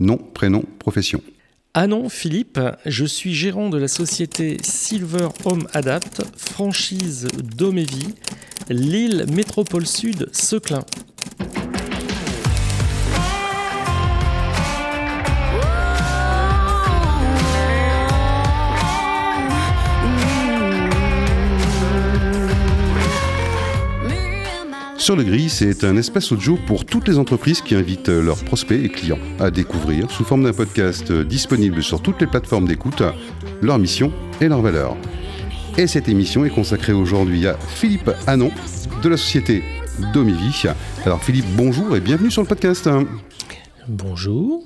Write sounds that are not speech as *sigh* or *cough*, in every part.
Nom, prénom, profession. Ah non, Philippe, je suis gérant de la société Silver Home Adapt, franchise Domévie, Lille Métropole Sud, Seclin. Sur le gris, c'est un espace audio pour toutes les entreprises qui invitent leurs prospects et clients à découvrir, sous forme d'un podcast disponible sur toutes les plateformes d'écoute, leur mission et leurs valeurs. Et cette émission est consacrée aujourd'hui à Philippe Hanon de la société Domivi. Alors Philippe, bonjour et bienvenue sur le podcast. Bonjour.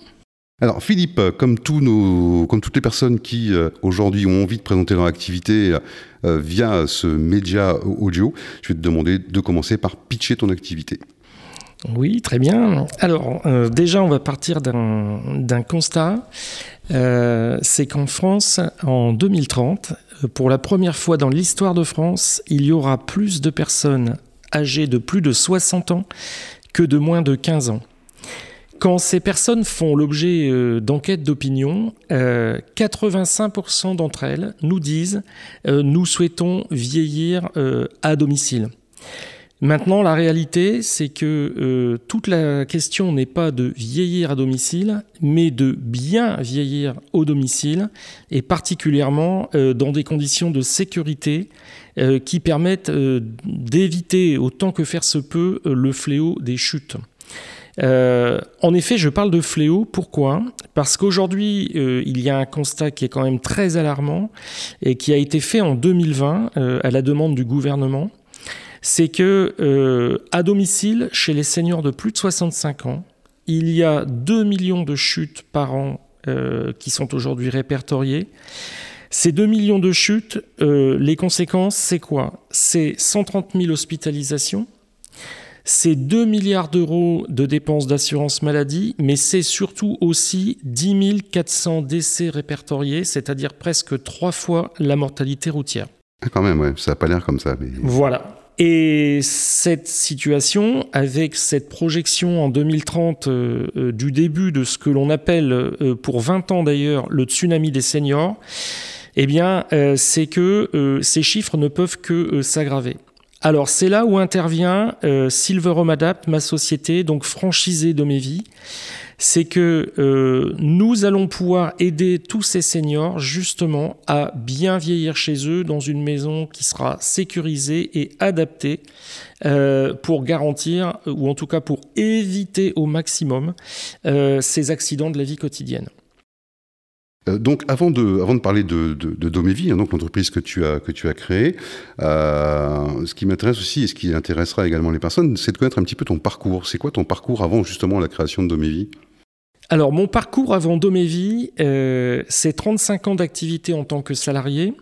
Alors Philippe, comme, toutes les personnes qui euh, aujourd'hui ont envie de présenter leur activité euh, via ce média audio, je vais te demander de commencer par pitcher ton activité. Oui, très bien. Alors euh, déjà, on va partir d'un constat. C'est qu'en France, en 2030, pour la première fois dans l'histoire de France, il y aura plus de personnes âgées de plus de 60 ans que de moins de 15 ans. Quand ces personnes font l'objet euh, d'enquêtes d'opinion, 85% euh, d'entre elles nous disent euh, nous souhaitons vieillir à domicile. Maintenant, la réalité, c'est que toute la question n'est pas de vieillir à domicile, mais de bien vieillir au domicile, et particulièrement dans des conditions de sécurité qui permettent d'éviter autant que faire se peut le fléau des chutes. Euh, en effet, je parle de fléau. Pourquoi? Parce qu'aujourd'hui, euh, il y a un constat qui est quand même très alarmant et qui a été fait en 2020 euh, à la demande du gouvernement. C'est que à domicile, chez les seniors de plus de 65 ans, il y a 2 millions de chutes par an qui sont aujourd'hui répertoriées. Ces 2 millions de chutes, les conséquences, c'est quoi? C'est 130 000 hospitalisations, c'est 2 milliards d'euros de dépenses d'assurance maladie, mais c'est surtout aussi 10 400 décès répertoriés, c'est-à-dire presque trois fois la mortalité routière. Ah, quand même, ouais, ça n'a pas l'air comme ça. Voilà. Et cette situation, avec cette projection en 2030 euh, euh, du début de ce que l'on appelle, euh, pour 20 ans d'ailleurs, le tsunami des seniors, eh bien, c'est que ces chiffres ne peuvent que s'aggraver. Alors c'est là où intervient euh, Silver Home Adapt, ma société, donc franchisée de mes vies. C'est que euh, nous allons pouvoir aider tous ces seniors justement à bien vieillir chez eux dans une maison qui sera sécurisée et adaptée euh, pour garantir, ou en tout cas pour éviter au maximum, ces accidents de la vie quotidienne. Euh, donc, avant de, avant de parler de, de, de Domévie, hein, donc l'entreprise que tu as, que tu as créée, euh, ce qui m'intéresse aussi et ce qui intéressera également les personnes, c'est de connaître un petit peu ton parcours. C'est quoi ton parcours avant justement la création de Domévie alors, mon parcours avant Domévie, euh, c'est 35 ans d'activité en tant que salarié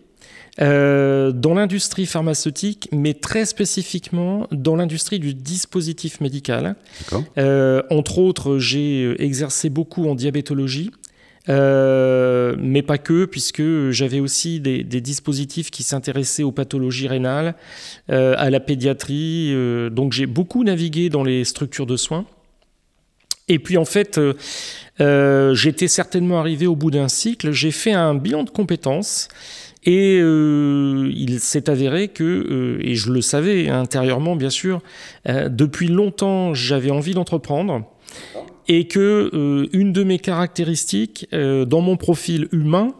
euh, dans l'industrie pharmaceutique, mais très spécifiquement dans l'industrie du dispositif médical. Euh, entre autres, j'ai exercé beaucoup en diabétologie. Euh, mais pas que, puisque j'avais aussi des, dispositifs qui s'intéressaient aux pathologies rénales, euh, à la pédiatrie. Euh, donc j'ai beaucoup navigué dans les structures de soins. Et puis en fait, j'étais certainement arrivé au bout d'un cycle. J'ai fait un bilan de compétences. Et il s'est avéré que, et je le savais intérieurement bien sûr, depuis longtemps j'avais envie d'entreprendre et que euh, une de mes caractéristiques euh, dans mon profil humain,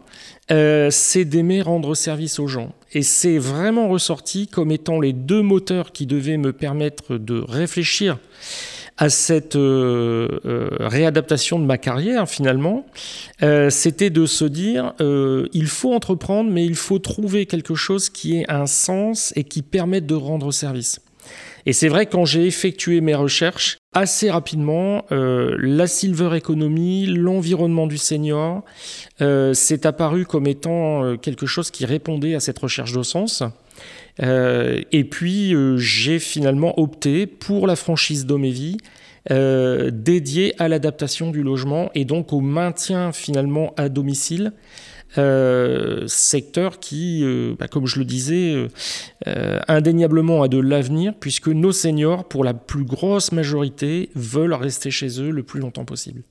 euh, c'est d'aimer rendre service aux gens. Et c'est vraiment ressorti comme étant les deux moteurs qui devaient me permettre de réfléchir à cette réadaptation de ma carrière finalement, c'était de se dire il faut entreprendre, mais il faut trouver quelque chose qui ait un sens et qui permette de rendre service. Et c'est vrai quand j'ai effectué mes recherches, assez rapidement, euh, la silver economy, l'environnement du senior, euh, s'est apparu comme étant euh, quelque chose qui répondait à cette recherche de sens. et puis j'ai finalement opté pour la franchise Domévie, dédiée à l'adaptation du logement et donc au maintien finalement à domicile euh, secteur qui, euh, bah, comme je le disais, euh, indéniablement a de l'avenir, puisque nos seniors, pour la plus grosse majorité, veulent rester chez eux le plus longtemps possible.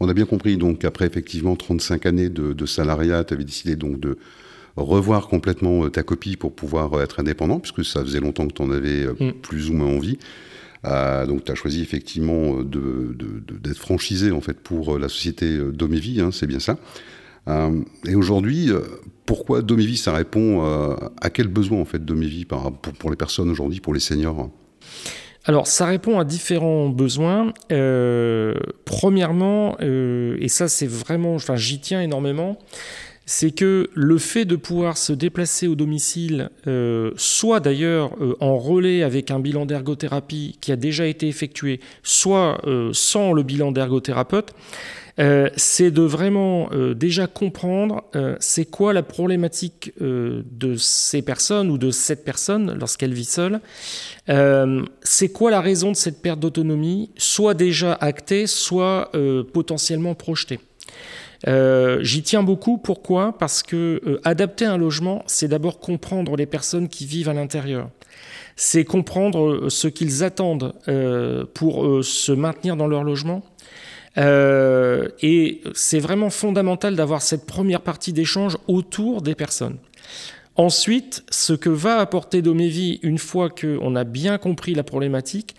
On a bien compris donc qu'après effectivement 35 années de, salariat, tu avais décidé donc de revoir complètement ta copie pour pouvoir être indépendant, puisque ça faisait longtemps que tu en avais mm. plus ou moins envie. donc tu as choisi effectivement d'être franchisé en fait pour la société Domévie, hein, c'est bien ça. Euh, et aujourd'hui, euh, pourquoi Domévie Ça répond euh, à quel besoin en fait Domévie pour, pour les personnes aujourd'hui, pour les seniors? Alors, ça répond à différents besoins. premièrement, et ça c'est vraiment, enfin j'y tiens énormément, c'est que le fait de pouvoir se déplacer au domicile, soit d'ailleurs en relais avec un bilan d'ergothérapie qui a déjà été effectué, soit sans le bilan d'ergothérapeute, euh, c'est de vraiment euh, déjà comprendre euh, c'est quoi la problématique de ces personnes ou de cette personne lorsqu'elle vit seule. c'est quoi la raison de cette perte d'autonomie, soit déjà actée, soit potentiellement projetée. J'y tiens beaucoup. Pourquoi? Parce que adapter un logement, c'est d'abord comprendre les personnes qui vivent à l'intérieur. C'est comprendre ce qu'ils attendent pour se maintenir dans leur logement. Euh, et c'est vraiment fondamental d'avoir cette première partie d'échange autour des personnes. Ensuite, ce que va apporter Domévie une fois qu'on a bien compris la problématique,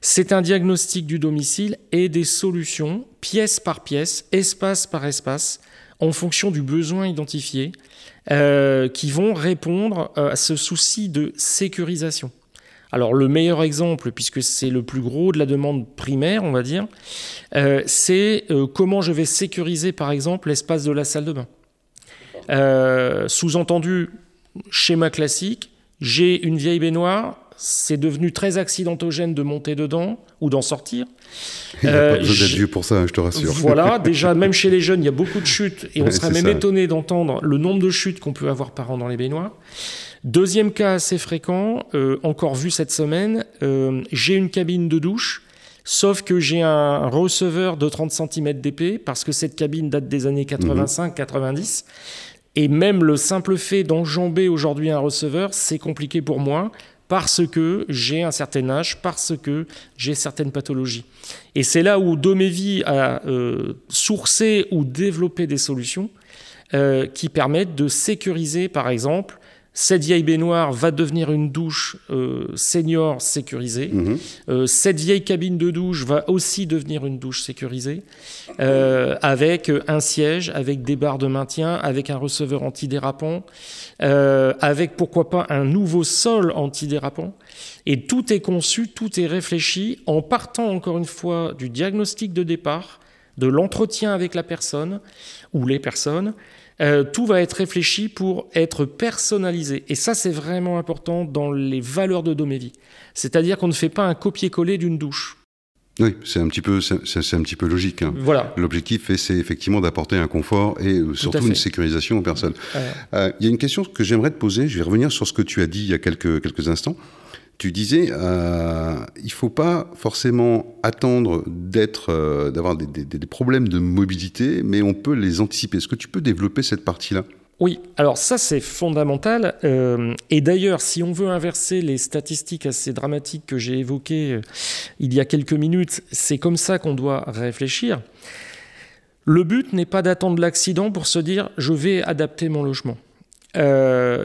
c'est un diagnostic du domicile et des solutions, pièce par pièce, espace par espace, en fonction du besoin identifié, euh, qui vont répondre euh, à ce souci de sécurisation. Alors le meilleur exemple, puisque c'est le plus gros de la demande primaire, on va dire, euh, c'est euh, comment je vais sécuriser par exemple l'espace de la salle de bain. Euh, sous-entendu, schéma classique, j'ai une vieille baignoire, c'est devenu très accidentogène de monter dedans ou d'en sortir. Il n'y a pas besoin d'être vieux pour ça, hein, je te rassure. Voilà, *laughs* déjà, même chez les jeunes, il y a beaucoup de chutes et on serait même étonné d'entendre le nombre de chutes qu'on peut avoir par an dans les baignoires. Deuxième cas assez fréquent, euh, encore vu cette semaine, euh, j'ai une cabine de douche, sauf que j'ai un receveur de 30 cm d'épée, parce que cette cabine date des années 85-90. Et même le simple fait d'enjamber aujourd'hui un receveur, c'est compliqué pour moi parce que j'ai un certain âge, parce que j'ai certaines pathologies. Et c'est là où Domévie a euh, sourcé ou développé des solutions qui permettent de sécuriser, par exemple, cette vieille baignoire va devenir une douche euh, senior sécurisée. Mhm. Euh, cette vieille cabine de douche va aussi devenir une douche sécurisée, euh, avec un siège, avec des barres de maintien, avec un receveur antidérapant, avec pourquoi pas un nouveau sol antidérapant. Et tout est conçu, tout est réfléchi en partant encore une fois du diagnostic de départ, de l'entretien avec la personne ou les personnes, euh, tout va être réfléchi pour être personnalisé. Et ça, c'est vraiment important dans les valeurs de Domévie. C'est-à-dire qu'on ne fait pas un copier-coller d'une douche. Oui, c'est un petit peu, c'est un petit peu logique. Hein. Voilà. L'objectif, c'est effectivement d'apporter un confort et euh, surtout une sécurisation aux personnes. Euh, il y a une question que j'aimerais te poser. Je vais revenir sur ce que tu as dit il y a quelques quelques instants. Tu disais, euh, il ne faut pas forcément attendre d'être, euh, d'avoir des, problèmes de mobilité, mais on peut les anticiper. Est-ce que tu peux développer cette partie-là? Oui, alors ça c'est fondamental. Euh, et d'ailleurs, si on veut inverser les statistiques assez dramatiques que j'ai évoquées il y a quelques minutes, c'est comme ça qu'on doit réfléchir. Le but n'est pas d'attendre l'accident pour se dire je vais adapter mon logement.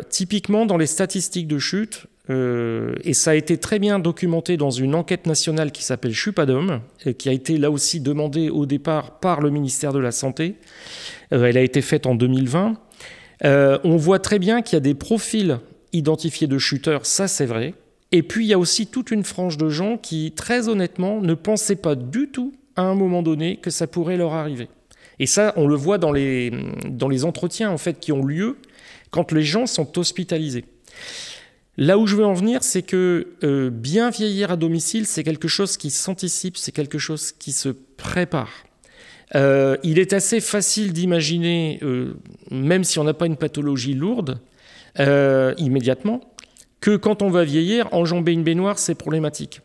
Typiquement, dans les statistiques de chute, euh, et ça a été très bien documenté dans une enquête nationale qui s'appelle Chupadom, qui a été là aussi demandée au départ par le ministère de la Santé. Euh, elle a été faite en 2020. Euh, on voit très bien qu'il y a des profils identifiés de chuteurs, ça c'est vrai. Et puis il y a aussi toute une frange de gens qui, très honnêtement, ne pensaient pas du tout à un moment donné que ça pourrait leur arriver. Et ça, on le voit dans les, dans les entretiens en fait qui ont lieu quand les gens sont hospitalisés. Là où je veux en venir, c'est que euh, bien vieillir à domicile, c'est quelque chose qui s'anticipe, c'est quelque chose qui se prépare. Euh, il est assez facile d'imaginer, euh, même si on n'a pas une pathologie lourde, immédiatement, que quand on va vieillir, enjamber une baignoire, c'est problématique.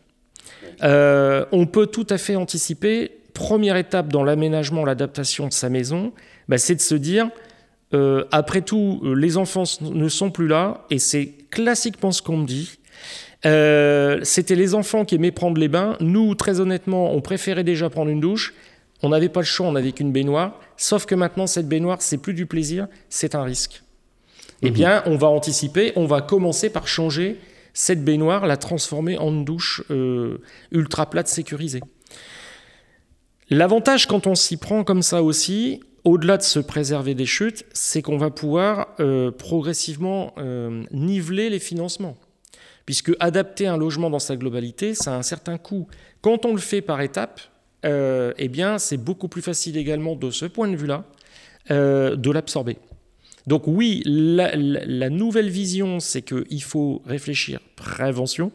on peut tout à fait anticiper, première étape dans l'aménagement, l'adaptation de sa maison, bah, c'est de se dire, euh, après tout, euh, les enfants ne sont plus là, et c'est classiquement ce qu'on me dit. Euh, c'était les enfants qui aimaient prendre les bains. Nous, très honnêtement, on préférait déjà prendre une douche. On n'avait pas le choix, on n'avait qu'une baignoire. Sauf que maintenant, cette baignoire, c'est plus du plaisir, c'est un risque. Eh mhm. bien, on va anticiper, on va commencer par changer cette baignoire, la transformer en une douche euh, ultra plate sécurisée. L'avantage quand on s'y prend comme ça aussi, au-delà de se préserver des chutes, c'est qu'on va pouvoir euh, progressivement euh, niveler les financements. Puisque adapter un logement dans sa globalité, ça a un certain coût. Quand on le fait par étapes, eh bien, c'est beaucoup plus facile également de ce point de vue-là de l'absorber. Donc oui, la, nouvelle vision, c'est qu'il faut réfléchir prévention.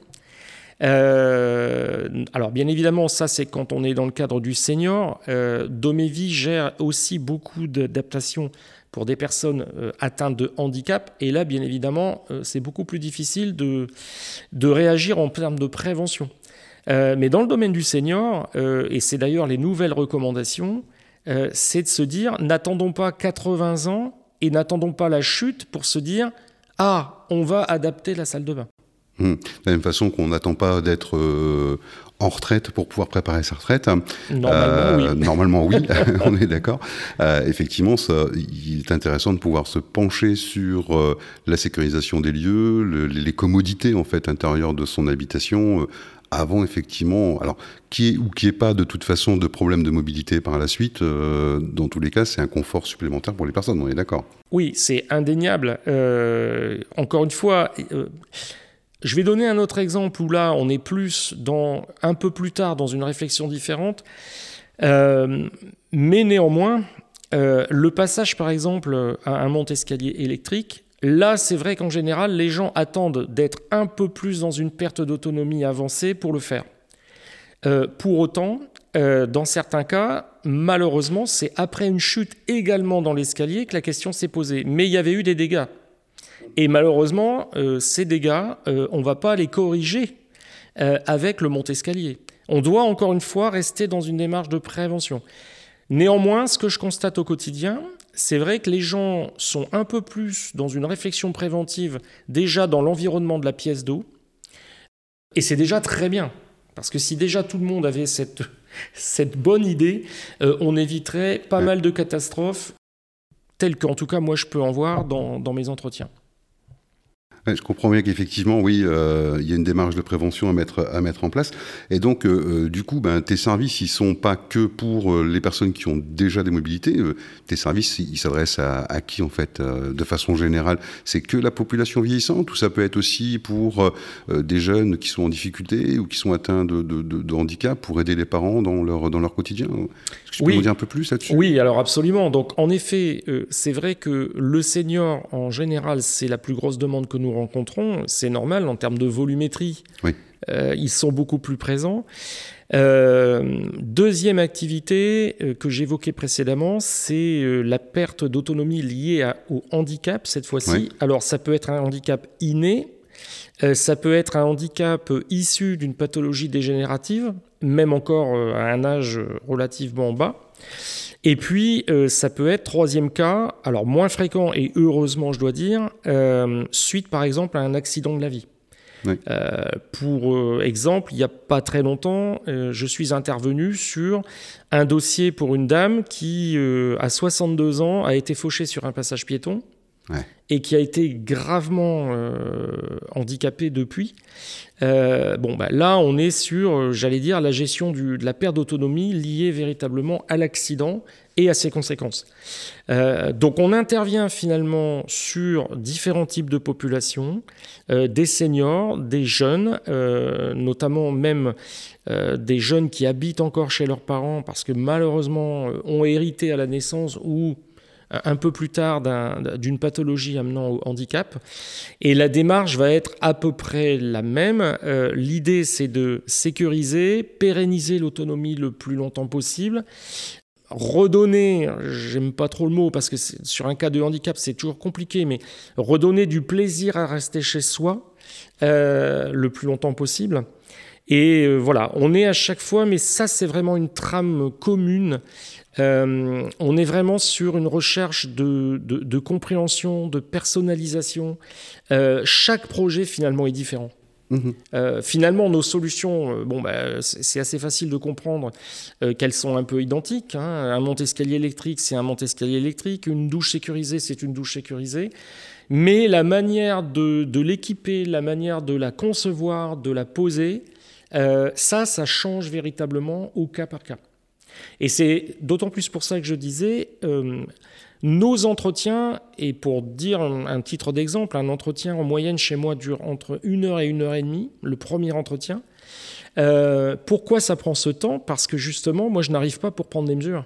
Euh, alors bien évidemment, ça c'est quand on est dans le cadre du senior. Euh, Domévie gère aussi beaucoup d'adaptations pour des personnes euh, atteintes de handicap. Et là, bien évidemment, euh, c'est beaucoup plus difficile de réagir en termes de prévention. mais dans le domaine du senior, et c'est d'ailleurs les nouvelles recommandations, c'est de se dire, n'attendons pas 80 ans et n'attendons pas la chute pour se dire Ah, on va adapter la salle de bain. Hmm. De la même façon qu'on n'attend pas d'être euh, en retraite pour pouvoir préparer sa retraite. Normalement, oui. Euh, *laughs* *laughs* normalement, oui, *laughs* on est d'accord. Euh, effectivement, ça, il est intéressant de pouvoir se pencher sur la sécurisation des lieux, les commodités en fait intérieures de son habitation avant effectivement, alors qui est ou qui est pas de toute façon de problème de mobilité par la suite, euh, dans tous les cas, c'est un confort supplémentaire pour les personnes, on est d'accord Oui, c'est indéniable. Euh, encore une fois, euh, je vais donner un autre exemple où là, on est plus dans un peu plus tard dans une réflexion différente, mais néanmoins, le passage par exemple à un monte-escalier électrique Là, c'est vrai qu'en général, les gens attendent d'être un peu plus dans une perte d'autonomie avancée pour le faire. Euh, pour autant, euh, dans certains cas, malheureusement, c'est après une chute également dans l'escalier que la question s'est posée. Mais il y avait eu des dégâts. Et malheureusement, euh, ces dégâts, on ne va pas les corriger avec le monte-escalier. On doit encore une fois rester dans une démarche de prévention. Néanmoins, ce que je constate au quotidien, c'est vrai que les gens sont un peu plus dans une réflexion préventive déjà dans l'environnement de la pièce d'eau. Et c'est déjà très bien. Parce que si déjà tout le monde avait cette, *laughs* cette bonne idée, euh, on éviterait pas mal de catastrophes, telles qu'en tout cas moi je peux en voir dans mes entretiens je comprends bien qu'effectivement, oui, euh, il y a une démarche de prévention à mettre, à mettre en place. Et donc, euh, euh, du coup, ben, tes services, ils sont pas que pour les personnes qui ont déjà des mobilités. tes services, ils s'adressent à, qui, en fait, de façon générale? C'est que la population vieillissante ou ça peut être aussi pour des jeunes qui sont en difficulté ou qui sont atteints de, de, handicap pour aider les parents dans leur, dans leur quotidien? Est-ce que tu peux nous dire un peu plus là-dessus? Oui, alors absolument. Donc, en effet, c'est vrai que le senior, en général, c'est la plus grosse demande que nous rencontrons, c'est normal en termes de volumétrie. Euh, ils sont beaucoup plus présents. Euh, deuxième activité euh, que j'évoquais précédemment, c'est la perte d'autonomie liée au handicap cette fois-ci. Alors ça peut être un handicap inné, ça peut être un handicap issu d'une pathologie dégénérative, même encore à un âge relativement bas. Et puis, euh, ça peut être, troisième cas, alors moins fréquent et heureusement, je dois dire, euh, suite par exemple à un accident de la vie. Euh, pour exemple, il n'y a pas très longtemps, je suis intervenu sur un dossier pour une dame qui, à 62 ans, a été fauchée sur un passage piéton et qui a été gravement handicapée depuis. bon, bah, là, on est sur, j'allais dire, la gestion de la perte d'autonomie liée véritablement à l'accident et à ses conséquences. Euh, donc on intervient finalement sur différents types de populations, euh, des seniors, des jeunes, euh, notamment même des jeunes qui habitent encore chez leurs parents parce que malheureusement ont hérité à la naissance ou un peu plus tard d'une pathologie amenant au handicap. Et la démarche va être à peu près la même. L'idée, c'est de sécuriser, pérenniser l'autonomie le plus longtemps possible, redonner, j'aime pas trop le mot parce que sur un cas de handicap c'est toujours compliqué, mais redonner du plaisir à rester chez soi euh, le plus longtemps possible. Et euh, voilà, on est à chaque fois, mais ça c'est vraiment une trame commune. Euh, on est vraiment sur une recherche de, de, de compréhension, de personnalisation. chaque projet finalement est différent. Mhm. finalement, nos solutions, bon, bah, c'est assez facile de comprendre qu'elles sont un peu identiques. Hein. Un monte-escalier électrique, c'est un monte-escalier électrique. Une douche sécurisée, c'est une douche sécurisée. Mais la manière de, de l'équiper, la manière de la concevoir, de la poser, ça, ça change véritablement au cas par cas. Et c'est d'autant plus pour ça que je disais, euh, nos entretiens, et pour dire un, titre d'exemple, un entretien en moyenne chez moi dure entre une heure et une heure et demie, le premier entretien. Euh, pourquoi ça prend ce temps? Parce que justement, moi, je n'arrive pas pour prendre des mesures.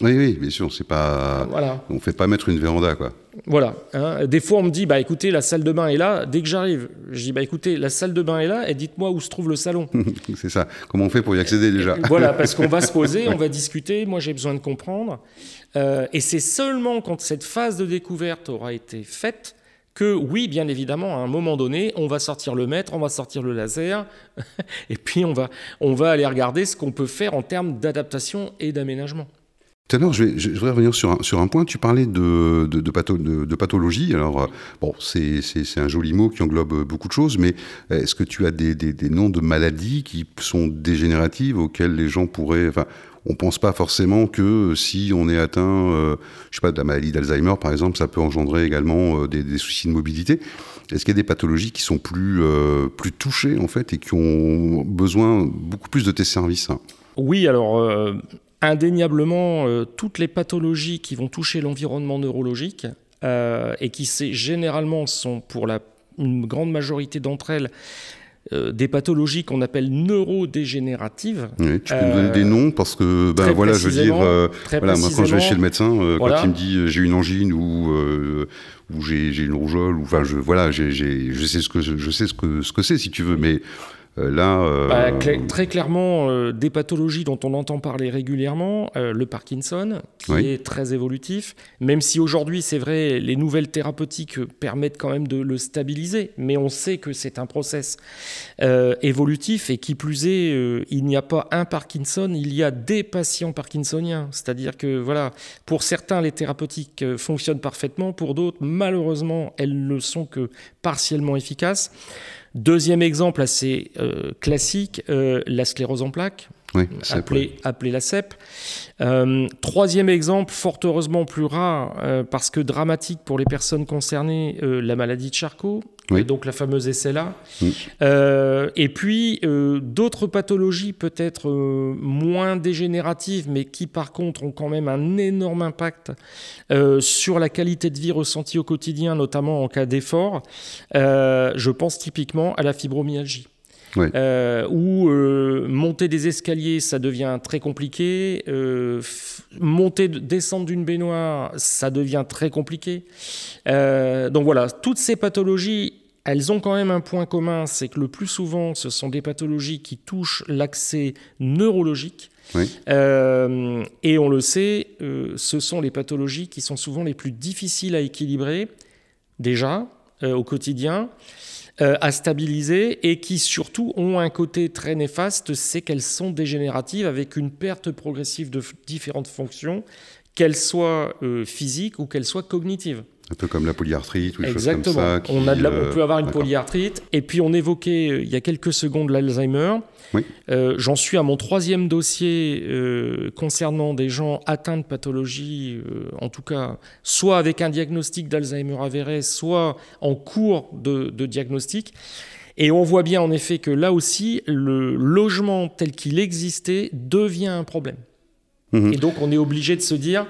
Oui, oui, bien sûr, c'est pas. Voilà. On fait pas mettre une véranda, quoi. Voilà. Hein. Des fois, on me dit, bah écoutez, la salle de bain est là. Dès que j'arrive, je dis, bah écoutez, la salle de bain est là, et dites-moi où se trouve le salon. *laughs* c'est ça. Comment on fait pour y accéder déjà? Voilà, parce qu'on va se *laughs* poser, on va discuter. Moi, j'ai besoin de comprendre. Euh, et c'est seulement quand cette phase de découverte aura été faite que oui, bien évidemment, à un moment donné, on va sortir le mètre, on va sortir le laser, *laughs* et puis on va, on va aller regarder ce qu'on peut faire en termes d'adaptation et d'aménagement. Tout à l'heure, je, voudrais revenir sur un, point. Tu parlais de, de, pathologie. Alors, euh, bon, c'est un joli mot qui englobe beaucoup de choses, mais est-ce que tu as des, noms de maladies qui sont dégénératives auxquelles les gens pourraient. Enfin, on pense pas forcément que si on est atteint, euh, je sais pas, de la maladie d'Alzheimer, par exemple, ça peut engendrer également euh, des, soucis de mobilité. Est-ce qu'il y a des pathologies qui sont plus, plus touchées, en fait, et qui ont besoin beaucoup plus de tes services? Oui, alors indéniablement euh, toutes les pathologies qui vont toucher l'environnement neurologique euh, et qui généralement sont pour la, une grande majorité d'entre elles euh, des pathologies qu'on appelle neurodégénératives. Oui, tu peux nous donner des noms parce que, ben voilà, je veux dire, voilà, moi quand je vais chez le médecin, quand il me dit j'ai une angine ou, ou j'ai une rougeole, ou enfin, je, voilà, je sais ce que je sais ce que ce que c'est si tu veux, mais là, euh, bah, très clairement, euh, des pathologies dont on entend parler régulièrement, le Parkinson, qui est très évolutif, même si aujourd'hui, c'est vrai, les nouvelles thérapeutiques permettent quand même de le stabiliser, mais on sait que c'est un process évolutif et qui plus est, il n'y a pas un Parkinson, il y a des patients parkinsoniens. C'est-à-dire que, voilà, pour certains, les thérapeutiques fonctionnent parfaitement, pour d'autres, malheureusement, elles ne sont que partiellement efficaces. Deuxième exemple assez euh, classique, euh, la sclérose en plaques, appelée, la CEP. Euh, troisième exemple, fort heureusement plus rare, parce que dramatique pour les personnes concernées, la maladie de Charcot, donc la fameuse SLA. Euh, et puis euh, d'autres pathologies peut-être euh, moins dégénératives, mais qui par contre ont quand même un énorme impact sur la qualité de vie ressentie au quotidien, notamment en cas d'effort. je pense typiquement à la fibromyalgie. Euh, où euh, monter des escaliers, ça devient très compliqué. Euh, monter, descendre d'une baignoire, ça devient très compliqué. donc voilà, toutes ces pathologies, elles ont quand même un point commun, c'est que le plus souvent, ce sont des pathologies qui touchent l'accès neurologique. et on le sait, ce sont les pathologies qui sont souvent les plus difficiles à équilibrer, déjà, au quotidien. Euh, à stabiliser et qui surtout ont un côté très néfaste, c'est qu'elles sont dégénératives avec une perte progressive de différentes fonctions, qu'elles soient euh, physiques ou qu'elles soient cognitives. Un peu comme la polyarthrite ou des Exactement. choses comme ça. on, a on peut avoir une polyarthrite. Et puis on évoquait euh, il y a quelques secondes l'Alzheimer. Oui. Euh, j'en suis à mon troisième dossier euh, concernant des gens atteints de pathologie, en tout cas, soit avec un diagnostic d'Alzheimer avéré, soit en cours de, diagnostic. Et on voit bien en effet que là aussi, le logement tel qu'il existait devient un problème. Mhm. Et donc on est obligé de se dire,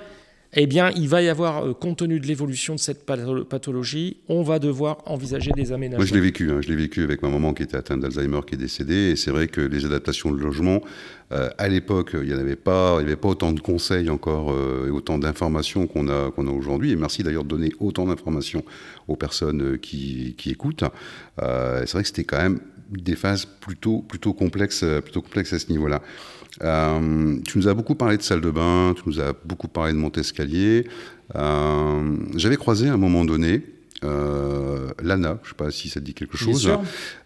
eh bien, il va y avoir, euh, compte tenu de l'évolution de cette pathologie, on va devoir envisager des aménagements. Moi, je l'ai vécu. Hein. je l'ai vécu avec ma maman qui était atteinte d'Alzheimer, qui est décédée. Et c'est vrai que les adaptations de logement, euh, à l'époque, il n'y avait pas, il avait pas autant de conseils encore euh, et autant d'informations qu'on a, a aujourd'hui. Et merci d'ailleurs de donner autant d'informations aux personnes qui, qui écoutent. c'est vrai que c'était quand même des phases plutôt, plutôt complexes, plutôt complexes à ce niveau-là. Euh, tu nous as beaucoup parlé de salle de bain, tu nous as beaucoup parlé de Montescalier. Euh, J'avais croisé à un moment donné euh, Lana, je ne sais pas si ça te dit quelque chose,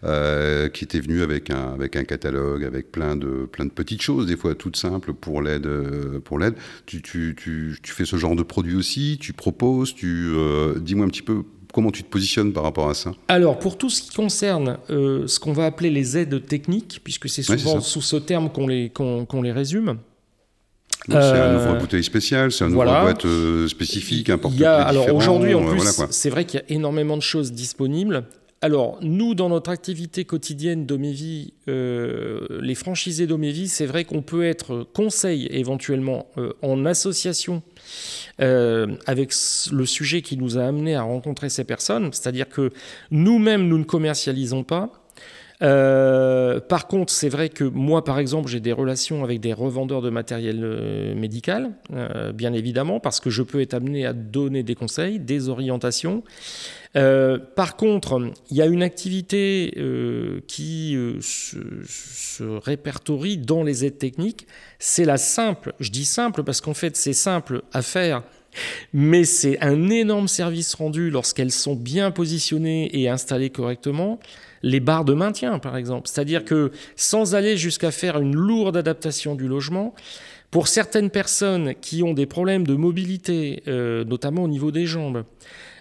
euh, qui était venue avec un, avec un catalogue, avec plein de, plein de petites choses, des fois toutes simples pour l'aide. Pour l'aide. Tu, tu, tu, tu, fais ce genre de produit aussi, tu proposes, tu, dis-moi un petit peu comment tu te positionnes par rapport à ça Alors, pour tout ce qui concerne ce qu'on va appeler les aides techniques, puisque c'est souvent sous ce terme qu'on les, qu'on les résume, c'est un ouvre-bouteille spécial, c'est un ouvre-boîte spécifique, il y a, Alors aujourd'hui, en plus, c'est vrai qu'il y a énormément de choses disponibles. Alors, nous, dans notre activité quotidienne d'Omévi, euh, les franchisés d'Omévi, c'est vrai qu'on peut être conseil éventuellement euh, en association euh, avec le sujet qui nous a amené à rencontrer ces personnes, c'est-à-dire que nous-mêmes, nous ne commercialisons pas. par contre, c'est vrai que moi, par exemple, j'ai des relations avec des revendeurs de matériel médical, bien évidemment, parce que je peux être amené à donner des conseils, des orientations. Euh, par contre, il y a une activité euh, qui euh, se, répertorie dans les aides techniques, c'est la simple, je dis simple parce qu'en fait c'est simple à faire, mais c'est un énorme service rendu lorsqu'elles sont bien positionnées et installées correctement, les barres de maintien par exemple. C'est-à-dire que sans aller jusqu'à faire une lourde adaptation du logement, pour certaines personnes qui ont des problèmes de mobilité, notamment au niveau des jambes,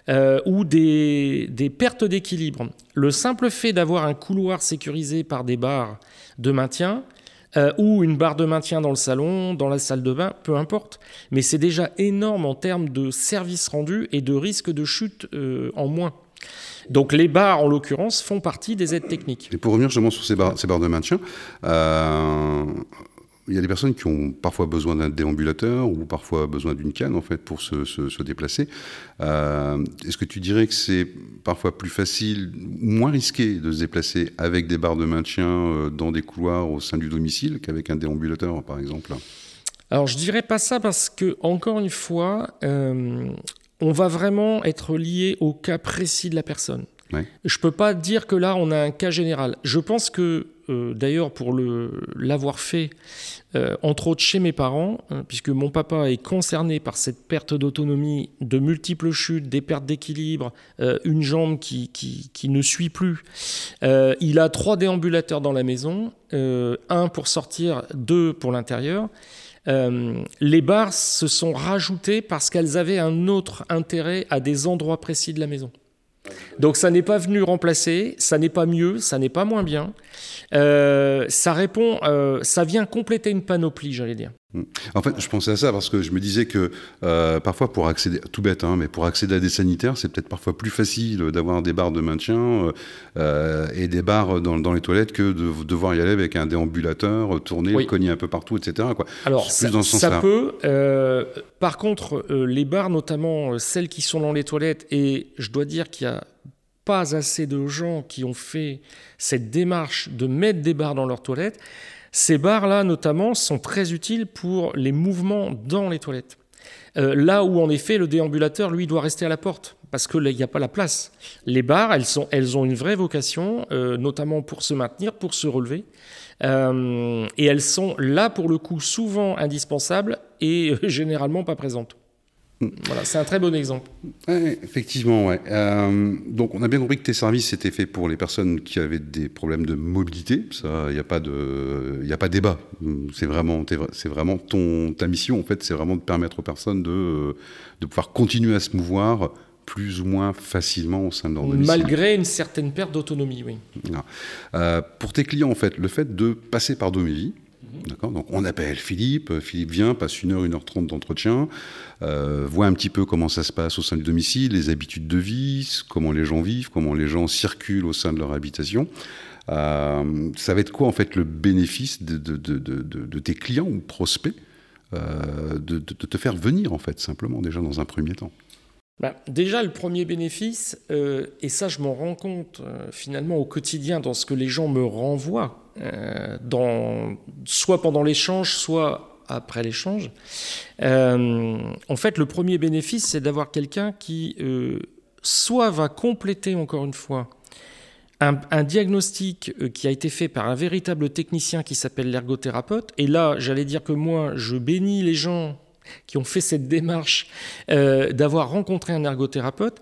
euh, ou des, pertes d'équilibre. Le simple fait d'avoir un couloir sécurisé par des barres de maintien, euh, ou une barre de maintien dans le salon, dans la salle de bain, peu importe. Mais c'est déjà énorme en termes de service rendu et de risque de chute euh, en moins. Donc les barres, en l'occurrence, font partie des aides techniques. Et pour revenir justement sur ces barres, ces barres de maintien, il y a des personnes qui ont parfois besoin d'un déambulateur ou parfois besoin d'une canne en fait pour se, se, déplacer. Euh, est-ce que tu dirais que c'est parfois plus facile ou moins risqué de se déplacer avec des barres de maintien euh, dans des couloirs au sein du domicile qu'avec un déambulateur par exemple? Alors je dirais pas ça parce que encore une fois, euh, on va vraiment être lié au cas précis de la personne. Je ne peux pas dire que là, on a un cas général. Je pense que, euh, d'ailleurs, pour l'avoir fait, euh, entre autres chez mes parents, hein, puisque mon papa est concerné par cette perte d'autonomie, de multiples chutes, des pertes d'équilibre, euh, une jambe qui, ne suit plus. il a trois déambulateurs dans la maison, un pour sortir, deux pour l'intérieur. les barres se sont rajoutées parce qu'elles avaient un autre intérêt à des endroits précis de la maison. Donc ça n'est pas venu remplacer, ça n'est pas mieux, ça n'est pas moins bien. Euh, ça répond, euh, ça vient compléter une panoplie, j'allais dire. En fait, je pensais à ça parce que je me disais que euh, parfois, pour accéder, tout bête, hein, mais pour accéder à des sanitaires, c'est peut-être parfois plus facile d'avoir des barres de maintien et des barres dans, les toilettes que de devoir y aller avec un déambulateur, tourner, cogner un peu partout, etc. Quoi. Alors, ça, ça peut. par contre, les barres, notamment celles qui sont dans les toilettes, et je dois dire qu'il y a pas assez de gens qui ont fait cette démarche de mettre des barres dans leurs toilettes. Ces barres-là, notamment, sont très utiles pour les mouvements dans les toilettes. Euh, là où, en effet, le déambulateur, lui, doit rester à la porte, parce qu'il n'y a pas la place. Les barres, elles, ont une vraie vocation, euh, notamment pour se maintenir, pour se relever. Euh, et elles sont là, pour le coup, souvent indispensables et généralement pas présentes. Voilà, c'est un très bon exemple. effectivement, ouais. Euh, donc, on a bien compris que tes services étaient faits pour les personnes qui avaient des problèmes de mobilité. Ça, il n'y a pas de, il a pas débat. C'est vraiment, c'est vraiment ton, ta mission en fait, c'est vraiment de permettre aux personnes de, de pouvoir continuer à se mouvoir plus ou moins facilement au sein de leur domicile. Malgré une certaine perte d'autonomie, oui. Euh, pour tes clients, en fait, le fait de passer par Domévie, donc on appelle Philippe, Philippe vient, passe une heure, une heure trente d'entretien, euh, voit un petit peu comment ça se passe au sein du domicile, les habitudes de vie, comment les gens vivent, comment les gens circulent au sein de leur habitation. Euh, ça va être quoi en fait le bénéfice de, tes clients ou prospects euh, de, te faire venir en fait simplement déjà dans un premier temps? Bah, déjà, le premier bénéfice, et ça je m'en rends compte finalement au quotidien dans ce que les gens me renvoient euh, soit pendant l'échange, soit après l'échange. Euh, en fait, le premier bénéfice, c'est d'avoir quelqu'un qui euh, soit va compléter encore une fois un, diagnostic qui a été fait par un véritable technicien qui s'appelle l'ergothérapeute. Et là, j'allais dire que moi, je bénis les gens qui ont fait cette démarche d'avoir rencontré un ergothérapeute.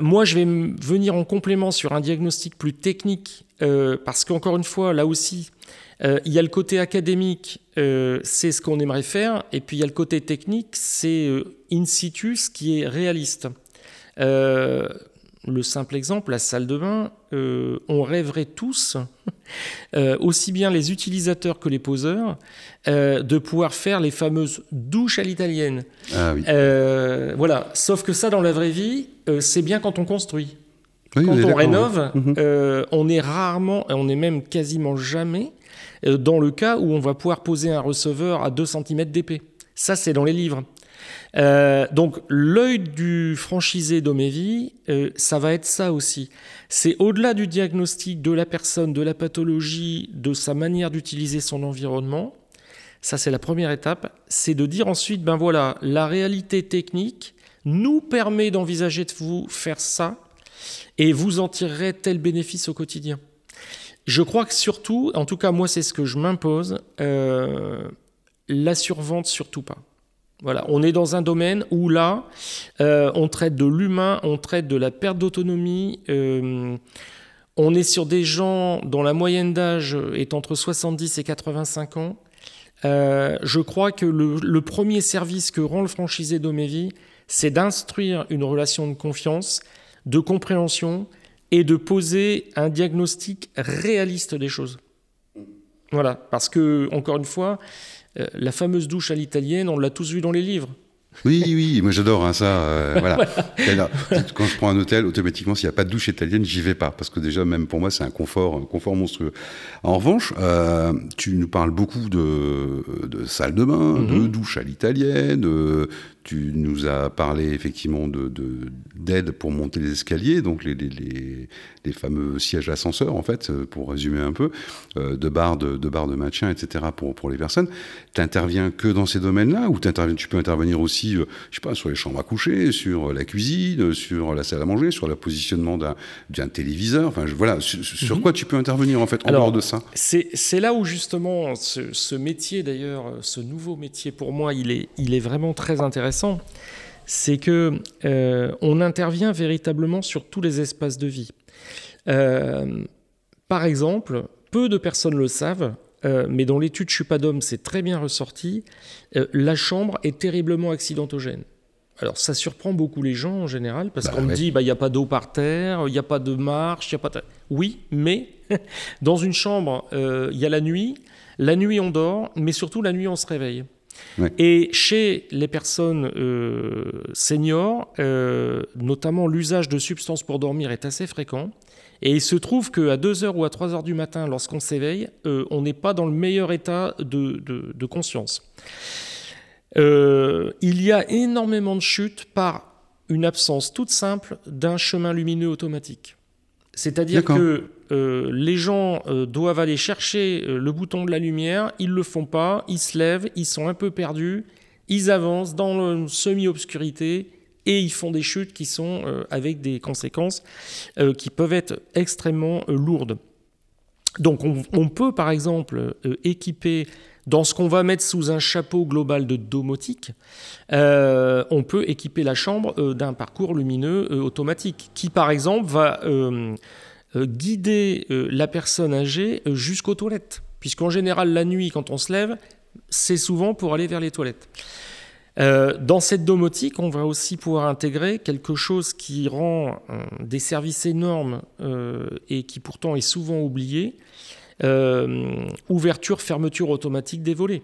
moi, je vais venir en complément sur un diagnostic plus technique euh, parce qu'encore une fois, là aussi, euh, il y a le côté académique, euh, c'est ce qu'on aimerait faire, et puis il y a le côté technique, c'est in situ ce qui est réaliste. Le simple exemple, la salle de bain, euh, on rêverait tous, *laughs* euh, aussi bien les utilisateurs que les poseurs, euh, de pouvoir faire les fameuses douches à l'italienne. Ah oui. voilà. Sauf que ça, dans la vraie vie, c'est bien quand on construit. quand on rénove, mhm. on est rarement, et on est même quasiment jamais, dans le cas où on va pouvoir poser un receveur à 2 cm d'épée. Ça, c'est dans les livres. Euh, donc l'œil du franchisé d'Omévi, euh, ça va être ça aussi. C'est au-delà du diagnostic de la personne, de la pathologie, de sa manière d'utiliser son environnement. Ça, c'est la première étape. C'est de dire ensuite, ben voilà, la réalité technique nous permet d'envisager de vous faire ça et vous en tirerez tel bénéfice au quotidien. Je crois que surtout, en tout cas moi c'est ce que je m'impose, euh, la survente surtout pas. Voilà, on est dans un domaine où là, euh, on traite de l'humain, on traite de la perte d'autonomie. Euh, on est sur des gens dont la moyenne d'âge est entre 70 et 85 ans. Euh, je crois que le, premier service que rend le franchisé d'Omévi, c'est d'instruire une relation de confiance, de compréhension et de poser un diagnostic réaliste des choses. Voilà, parce que, encore une fois, la fameuse douche à l'italienne, on l'a tous vu dans les livres. Oui, oui, moi j'adore hein, ça. Euh, *laughs* voilà. Quand je prends un hôtel, automatiquement, s'il n'y a pas de douche italienne, j'y vais pas. Parce que déjà, même pour moi, c'est un confort, un confort monstrueux. En revanche, euh, tu nous parles beaucoup de, de salle de bain, de mhm. douche à l'italienne, tu nous as parlé effectivement d'aide de, pour monter les escaliers, donc les, les, les, fameux sièges ascenseurs, en fait, pour résumer un peu, euh, de barres de, de, de maintien, etc. pour, pour les personnes. Tu interviens que dans ces domaines-là ou tu peux intervenir aussi, euh, je sais pas, sur les chambres à coucher, sur la cuisine, sur la salle à manger, sur le positionnement d'un téléviseur. Enfin, voilà, sur, mhm. quoi tu peux intervenir en fait en dehors de ça? C'est là où justement ce, ce métier, d'ailleurs, ce nouveau métier pour moi, il est, il est vraiment très intéressant c'est que euh, on intervient véritablement sur tous les espaces de vie. Euh, par exemple, peu de personnes le savent, euh, mais dans l'étude Chupadom, c'est très bien ressorti, la chambre est terriblement accidentogène. Alors ça surprend beaucoup les gens en général, parce bah qu'on me dit, bah, il n'y a pas d'eau par terre, il n'y a pas de marche, il n'y a pas de... Oui, mais *laughs* dans une chambre, il y a la nuit, la nuit on dort, mais surtout la nuit on se réveille. Et chez les personnes euh, seniors, euh, notamment l'usage de substances pour dormir est assez fréquent. Et il se trouve qu'à 2h ou à 3h du matin, lorsqu'on s'éveille, euh, on n'est pas dans le meilleur état de, de conscience. il y a énormément de chutes par une absence toute simple d'un chemin lumineux automatique. C'est-à-dire que euh, les gens euh, doivent aller chercher euh, le bouton de la lumière, ils ne le font pas, ils se lèvent, ils sont un peu perdus, ils avancent dans une semi-obscurité et ils font des chutes qui sont avec des conséquences qui peuvent être extrêmement lourdes. Donc on, peut par exemple équiper dans ce qu'on va mettre sous un chapeau global de domotique, on peut équiper la chambre d'un parcours lumineux automatique qui par exemple va euh, guider euh, la personne âgée euh, jusqu'aux toilettes. Puisqu'en général, la nuit, quand on se lève, c'est souvent pour aller vers les toilettes. Dans cette domotique, on va aussi pouvoir intégrer quelque chose qui rend des services énormes et qui pourtant est souvent oublié, ouverture, fermeture automatique des volets.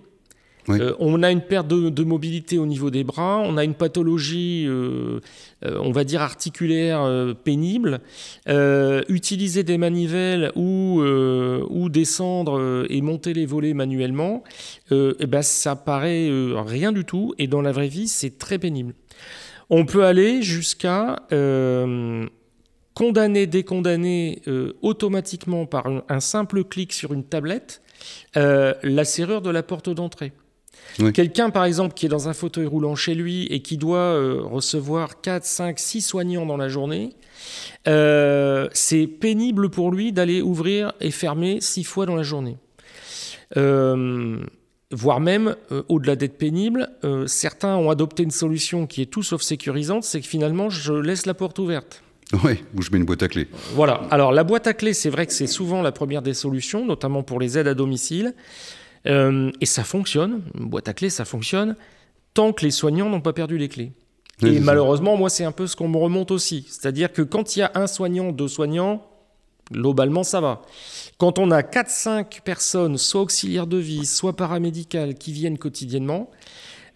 Euh, on a une perte de, mobilité au niveau des bras, on a une pathologie, euh, euh, on va dire articulaire pénible. utiliser des manivelles ou, descendre et monter les volets manuellement, eh ben, ça paraît rien du tout et dans la vraie vie, c'est très pénible. On peut aller jusqu'à condamner, décondamner automatiquement par un, simple clic sur une tablette la serrure de la porte d'entrée. Quelqu'un, par exemple, qui est dans un fauteuil roulant chez lui et qui doit euh, recevoir 4, 5, 6 soignants dans la journée, euh, c'est pénible pour lui d'aller ouvrir et fermer 6 fois dans la journée. Euh, voire même, au-delà d'être pénible, certains ont adopté une solution qui est tout sauf sécurisante, c'est que finalement, je laisse la porte ouverte. Oui, ou je mets une boîte à clé. Voilà. Alors la boîte à clé, c'est vrai que c'est souvent la première des solutions, notamment pour les aides à domicile. Euh, et ça fonctionne, une boîte à clés, ça fonctionne, tant que les soignants n'ont pas perdu les clés. et malheureusement, moi, c'est un peu ce qu'on me remonte aussi. C'est-à-dire que quand il y a un soignant, deux soignants, globalement, ça va. Quand on a 4-5 personnes, soit auxiliaires de vie, soit paramédicales, qui viennent quotidiennement,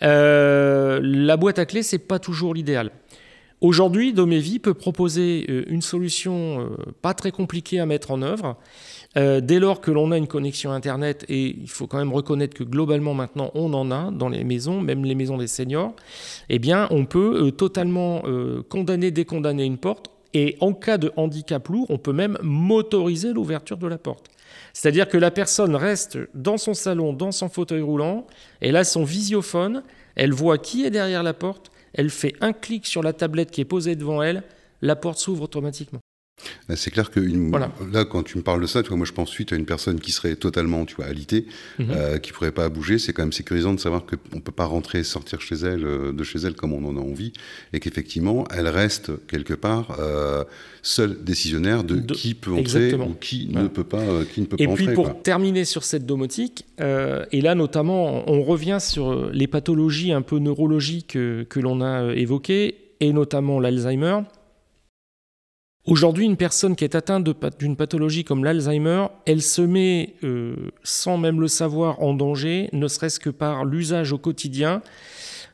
euh, la boîte à clés, c'est pas toujours l'idéal. Aujourd'hui, Domévi peut proposer euh, une solution euh, pas très compliquée à mettre en œuvre. dès lors que l'on a une connexion Internet, et il faut quand même reconnaître que globalement maintenant on en a dans les maisons, même les maisons des seniors, eh bien on peut totalement condamner, décondamner une porte et en cas de handicap lourd, on peut même motoriser l'ouverture de la porte. C'est-à-dire que la personne reste dans son salon, dans son fauteuil roulant, elle a son visiophone, elle voit qui est derrière la porte, elle fait un clic sur la tablette qui est posée devant elle, la porte s'ouvre automatiquement. Euh, c'est clair que là, quand tu me parles de ça, tu vois, moi je pense suite à une personne qui serait totalement tu vois, alitée, euh, qui ne pourrait pas bouger. C'est quand même sécurisant de savoir qu'on ne peut pas rentrer et sortir chez elle, euh, de chez elle comme on en a envie, et qu'effectivement, elle reste quelque part seule décisionnaire de, qui peut entrer ou qui ne peut pas, qui ne peut et pas puis pour terminer sur cette domotique, et là notamment, on revient sur les pathologies un peu neurologiques que l'on a évoquées, et notamment l'Alzheimer. Aujourd'hui, une personne qui est atteinte d'une pathologie comme l'Alzheimer, elle se met, euh, sans même le savoir, en danger, ne serait-ce que par l'usage au quotidien,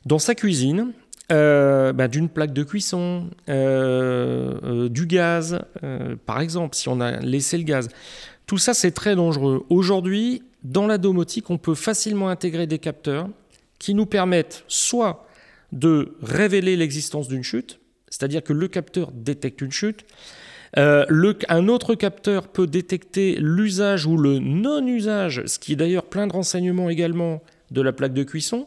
dans sa cuisine, euh, bah, d'une plaque de cuisson, euh, du gaz, par exemple, si on a laissé le gaz. Tout ça, c'est très dangereux. Aujourd'hui, dans la domotique, on peut facilement intégrer des capteurs qui nous permettent soit de révéler l'existence d'une chute, c'est-à-dire que le capteur détecte une chute. Euh, un autre capteur peut détecter l'usage ou le non-usage, ce qui est d'ailleurs plein de renseignements également de la plaque de cuisson.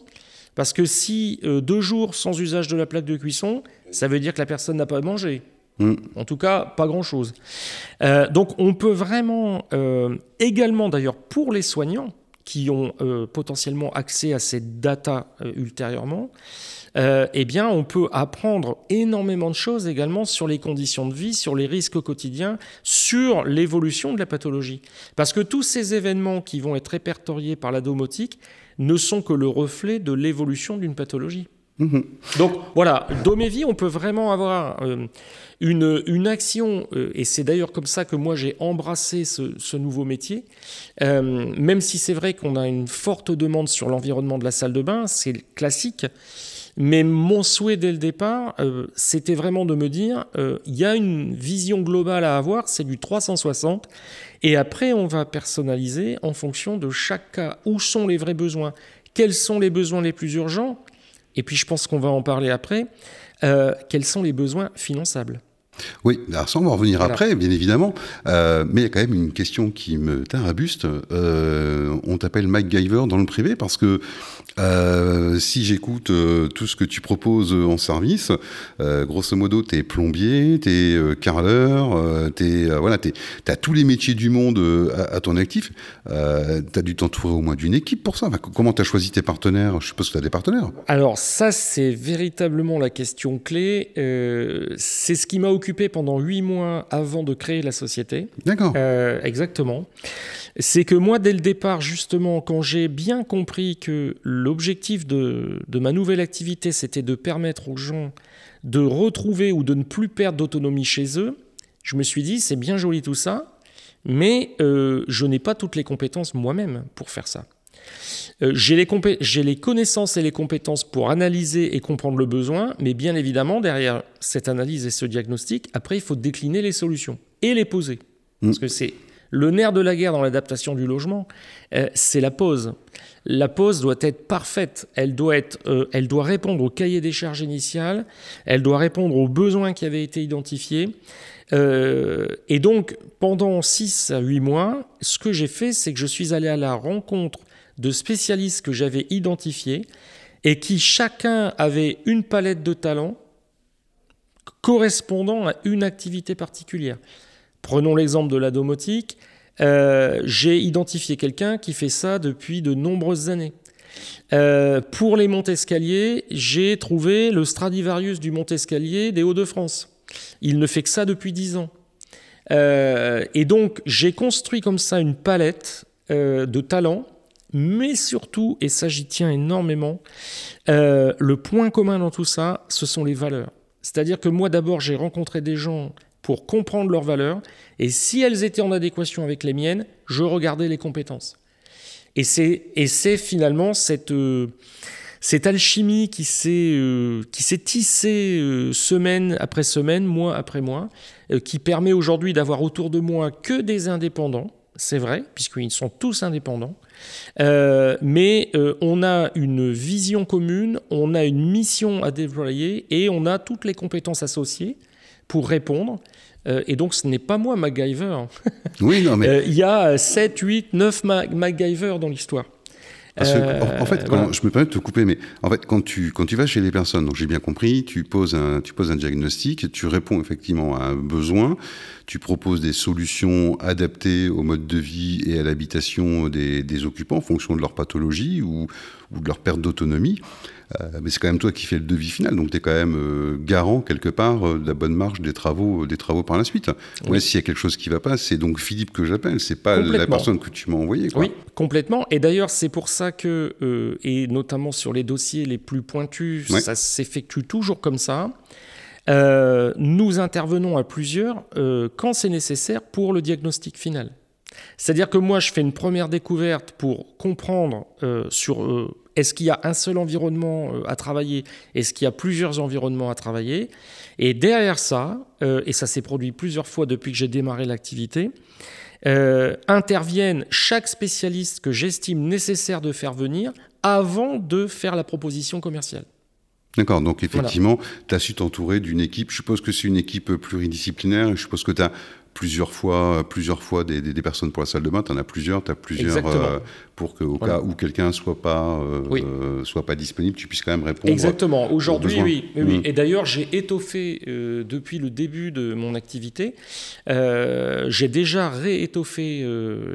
Parce que si euh, deux jours sans usage de la plaque de cuisson, ça veut dire que la personne n'a pas mangé. Mm. En tout cas, pas grand-chose. Euh, donc on peut vraiment, également d'ailleurs pour les soignants qui ont potentiellement accès à ces data ultérieurement, euh, eh bien, on peut apprendre énormément de choses également sur les conditions de vie, sur les risques au quotidien, sur l'évolution de la pathologie. Parce que tous ces événements qui vont être répertoriés par la domotique ne sont que le reflet de l'évolution d'une pathologie. Mhm. Donc voilà, Domévie, on peut vraiment avoir euh, une, action, euh, et c'est d'ailleurs comme ça que moi j'ai embrassé ce, nouveau métier, même si c'est vrai qu'on a une forte demande sur l'environnement de la salle de bain, c'est classique, mais mon souhait dès le départ, euh, c'était vraiment de me dire, euh, il y a une vision globale à avoir, c'est du 360, et après on va personnaliser en fonction de chaque cas. Où sont les vrais besoins? Quels sont les besoins les plus urgents? Et puis je pense qu'on va en parler après. Euh, quels sont les besoins finançables? Oui, alors ça on va revenir après, bien évidemment, mais il y a quand même une question qui me tarabuste. Euh, on t'appelle MacGyver dans le privé parce que euh, si j'écoute euh, tout ce que tu proposes en service, euh, grosso modo, tu es plombier, tu es carreleur, tu voilà, as tous les métiers du monde à, ton actif. tu as dû t'entourer au moins d'une équipe pour ça. comment tu as choisi tes partenaires? Je suppose que tu as des partenaires. Alors ça, c'est véritablement la question clé. c'est ce qui m'a occupé pendant huit mois avant de créer la société. D'accord. exactement c'est que moi, dès le départ, justement, quand j'ai bien compris que l'objectif de, ma nouvelle activité, c'était de permettre aux gens de retrouver ou de ne plus perdre d'autonomie chez eux, je me suis dit, c'est bien joli tout ça, mais euh, je n'ai pas toutes les compétences moi-même pour faire ça. Euh, j'ai les, connaissances et les compétences pour analyser et comprendre le besoin, mais bien évidemment, derrière cette analyse et ce diagnostic, après, il faut décliner les solutions et les poser. Mmh. Parce que c'est le nerf de la guerre dans l'adaptation du logement, euh, c'est la pause. La pause doit être parfaite. Elle doit, être, euh, elle doit répondre au cahier des charges initial. Elle doit répondre aux besoins qui avaient été identifiés. Euh, et donc, pendant 6 à 8 mois, ce que j'ai fait, c'est que je suis allé à la rencontre de spécialistes que j'avais identifiés et qui chacun avait une palette de talents correspondant à une activité particulière. Prenons l'exemple de la domotique. Euh, j'ai identifié quelqu'un qui fait ça depuis de nombreuses années. Euh, pour les montes-escaliers, j'ai trouvé le Stradivarius du mont-escalier des Hauts-de-France. Il ne fait que ça depuis dix ans. Euh, et donc, j'ai construit comme ça une palette de talents Mais surtout, et ça j'y tiens énormément, euh, le point commun dans tout ça, ce sont les valeurs. C'est-à-dire que moi d'abord, j'ai rencontré des gens pour comprendre leurs valeurs, et si elles étaient en adéquation avec les miennes, je regardais les compétences. Et c'est finalement cette... Euh, cette alchimie qui s'est euh, tissée semaine après semaine, mois après mois, qui permet aujourd'hui d'avoir autour de moi que des indépendants, c'est vrai, puisqu'ils sont tous indépendants, mais on a une vision commune, on a une mission à déployer et on a toutes les compétences associées pour répondre. et donc, ce n'est pas moi MacGyver. *laughs* Oui, non, mais. Il y a 7, 8, 9 MacGyver dans l'histoire. Parce que, en, fait, euh, je me permets de te couper, mais en fait, quand tu, quand tu vas chez les personnes, donc j'ai bien compris, tu poses, un, tu poses un diagnostic, tu réponds effectivement à un besoin, tu proposes des solutions adaptées au mode de vie et à l'habitation des, des occupants en fonction de leur pathologie ou, ou de leur perte d'autonomie. Euh, mais c'est quand même toi qui fais le devis final, donc tu es quand même euh, garant quelque part euh, de la bonne marge des travaux, des travaux par la suite. Oui. S'il y a quelque chose qui ne va pas, c'est donc Philippe que j'appelle, c'est pas la personne que tu m'as envoyé. Oui, complètement. Et d'ailleurs, c'est pour ça que, et notamment sur les dossiers les plus pointus, ça s'effectue toujours comme ça. Nous intervenons à plusieurs quand c'est nécessaire pour le diagnostic final. C'est-à-dire que moi, je fais une première découverte pour comprendre sur est-ce qu'il y a un seul environnement euh, à travailler Est-ce qu'il y a plusieurs environnements à travailler Et derrière ça, euh, et ça s'est produit plusieurs fois depuis que j'ai démarré l'activité, euh, interviennent chaque spécialiste que j'estime nécessaire de faire venir avant de faire la proposition commerciale. D'accord, donc effectivement, tu as su t'entourer d'une équipe, je suppose que c'est une équipe pluridisciplinaire, je suppose que tu as plusieurs fois, plusieurs fois des, des, personnes pour la salle de bain. Tu en as plusieurs, tu as plusieurs euh, pour qu'au cas où quelqu'un soit pas euh, soit pas disponible, tu puisses quand même répondre. Exactement. Aujourd'hui, oui, oui. Mmh. Et d'ailleurs, j'ai étoffé euh, depuis le début de mon activité. j'ai déjà réétoffé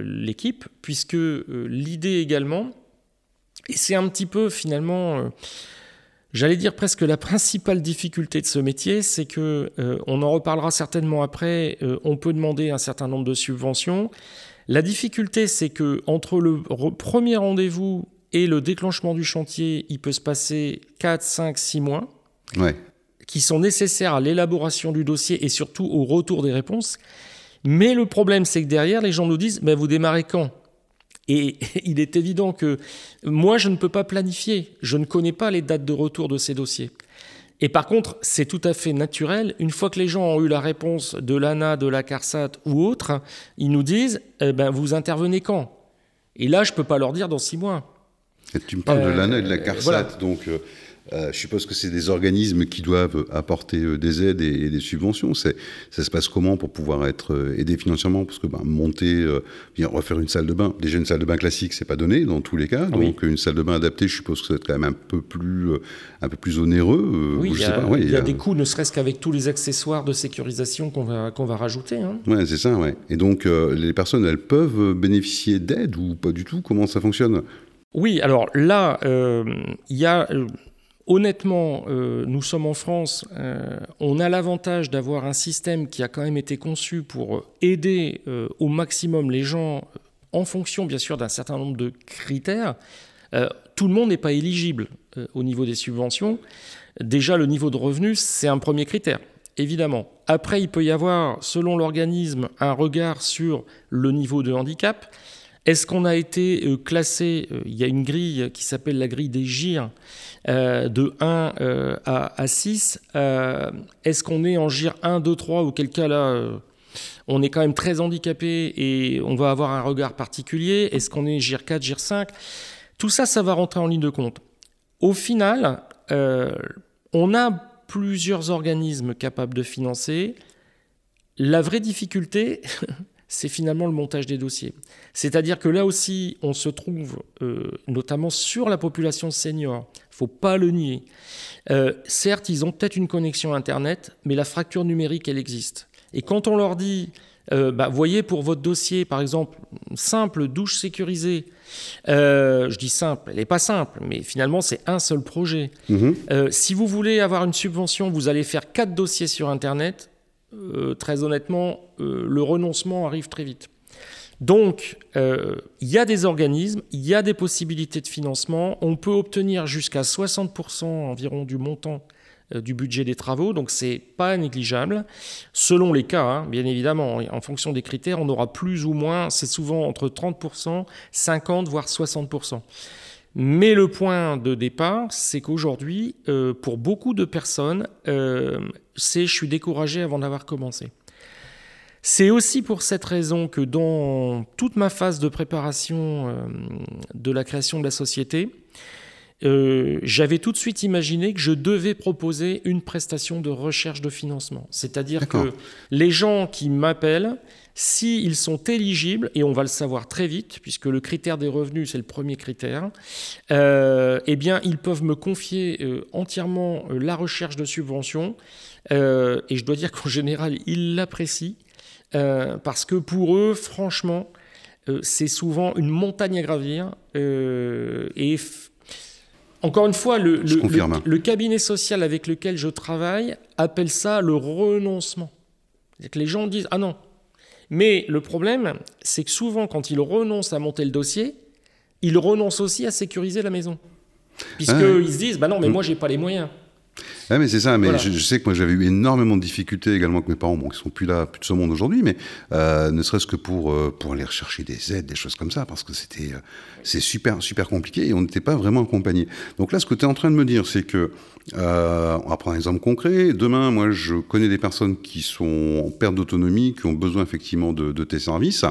l'équipe puisque l'idée également, et c'est un petit peu finalement J'allais dire presque la principale difficulté de ce métier, c'est que, euh, on en reparlera certainement après, euh, on peut demander un certain nombre de subventions. La difficulté, c'est que entre le premier rendez-vous et le déclenchement du chantier, il peut se passer 4, 5, 6 mois, qui sont nécessaires à l'élaboration du dossier et surtout au retour des réponses. Mais le problème, c'est que derrière, les gens nous disent, mais vous démarrez quand? Et *laughs* il est évident que moi, je ne peux pas planifier. Je ne connais pas les dates de retour de ces dossiers. Et par contre, c'est tout à fait naturel. Une fois que les gens ont eu la réponse de l'ANA, de la CARSAT ou autre, ils nous disent eh ben, Vous intervenez quand? Et là, je ne peux pas leur dire dans six mois. tu me parles de l'ANA et de la euh, CARSAT. Donc, euh, euh, je suppose que c'est des organismes qui doivent apporter euh, des aides et, des subventions. Ça se passe comment pour pouvoir être euh, aidé financièrement? Parce que ben, monter, refaire une salle de bain, déjà une salle de bain classique, c'est pas donné dans tous les cas. Donc une salle de bain adaptée, je suppose que ça va être quand même un peu plus, un peu plus onéreux. oui, il y a, il y a des coûts, ne serait-ce qu'avec tous les accessoires de sécurisation qu'on va, qu'on va rajouter. Hein. Ouais, c'est ça, ouais. Et donc les personnes, elles peuvent bénéficier d'aide ou pas du tout? Comment ça fonctionne? Oui, alors là, il y a Honnêtement, euh, nous sommes en France, euh, on a l'avantage d'avoir un système qui a quand même été conçu pour aider euh, au maximum les gens en fonction bien sûr d'un certain nombre de critères. tout le monde n'est pas éligible au niveau des subventions. Déjà, le niveau de revenu, c'est un premier critère, évidemment. Après, il peut y avoir, selon l'organisme, un regard sur le niveau de handicap. Est-ce qu'on a été classé Il y a une grille qui s'appelle la grille des GIR euh, de 1 à, 6. Est-ce qu'on est en GIR 1, 2, 3 Auquel cas là, on est quand même très handicapé et on va avoir un regard particulier. Est-ce qu'on est GIR 4, GIR 5 Tout ça, ça va rentrer en ligne de compte. Au final, on a plusieurs organismes capables de financer. La vraie difficulté, *laughs* c'est finalement le montage des dossiers. C'est-à-dire que là aussi, on se trouve euh, notamment sur la population senior. Il faut pas le nier. Euh, certes, ils ont peut-être une connexion Internet, mais la fracture numérique, elle existe. Et quand on leur dit, euh, bah, voyez pour votre dossier, par exemple, simple douche sécurisée, je dis simple, elle n'est pas simple, mais finalement c'est un seul projet. Mm-hmm. si vous voulez avoir une subvention, vous allez faire quatre dossiers sur Internet, euh, très honnêtement, euh, le renoncement arrive très vite. Donc, euh, il y a des organismes, il y a des possibilités de financement. On peut obtenir jusqu'à 60% environ du montant euh, du budget des travaux, donc c'est pas négligeable. Selon les cas, hein, bien évidemment, en fonction des critères, on aura plus ou moins, c'est souvent entre 30%, 50, voire 60%. Mais le point de départ, c'est qu'aujourd'hui, euh, pour beaucoup de personnes, c'est je suis découragé avant d'avoir commencé. C'est aussi pour cette raison que dans toute ma phase de préparation de la création de la société, euh, j'avais tout de suite imaginé que je devais proposer une prestation de recherche de financement. C'est-à-dire que les gens qui m'appellent, s'ils sont éligibles, et on va le savoir très vite, puisque le critère des revenus, c'est le premier critère, euh, eh bien, ils peuvent me confier euh, entièrement la recherche de subventions. et je dois dire qu'en général, ils l'apprécient, parce que pour eux, franchement, c'est souvent une montagne à gravir. et encore une fois, le, le, cabinet social avec lequel je travaille appelle ça le renoncement. Que les gens disent Ah non. Mais le problème, c'est que souvent, quand ils renoncent à monter le dossier, ils renoncent aussi à sécuriser la maison. Puisqu'ils ah se disent Bah non, mais mm. moi, j'ai pas les moyens. Ah mais c'est ça, mais je, sais que moi j'avais eu énormément de difficultés également avec mes parents, bon, qui sont plus là, plus de ce monde aujourd'hui, mais euh, ne serait-ce que pour, euh, pour aller rechercher des aides, des choses comme ça, parce que c'était euh, c'est super, super compliqué et on n'était pas vraiment accompagnés. Donc là, ce que tu es en train de me dire, c'est que, on va prendre un exemple concret, demain, moi je connais des personnes qui sont en perte d'autonomie, qui ont besoin effectivement de, de tes services.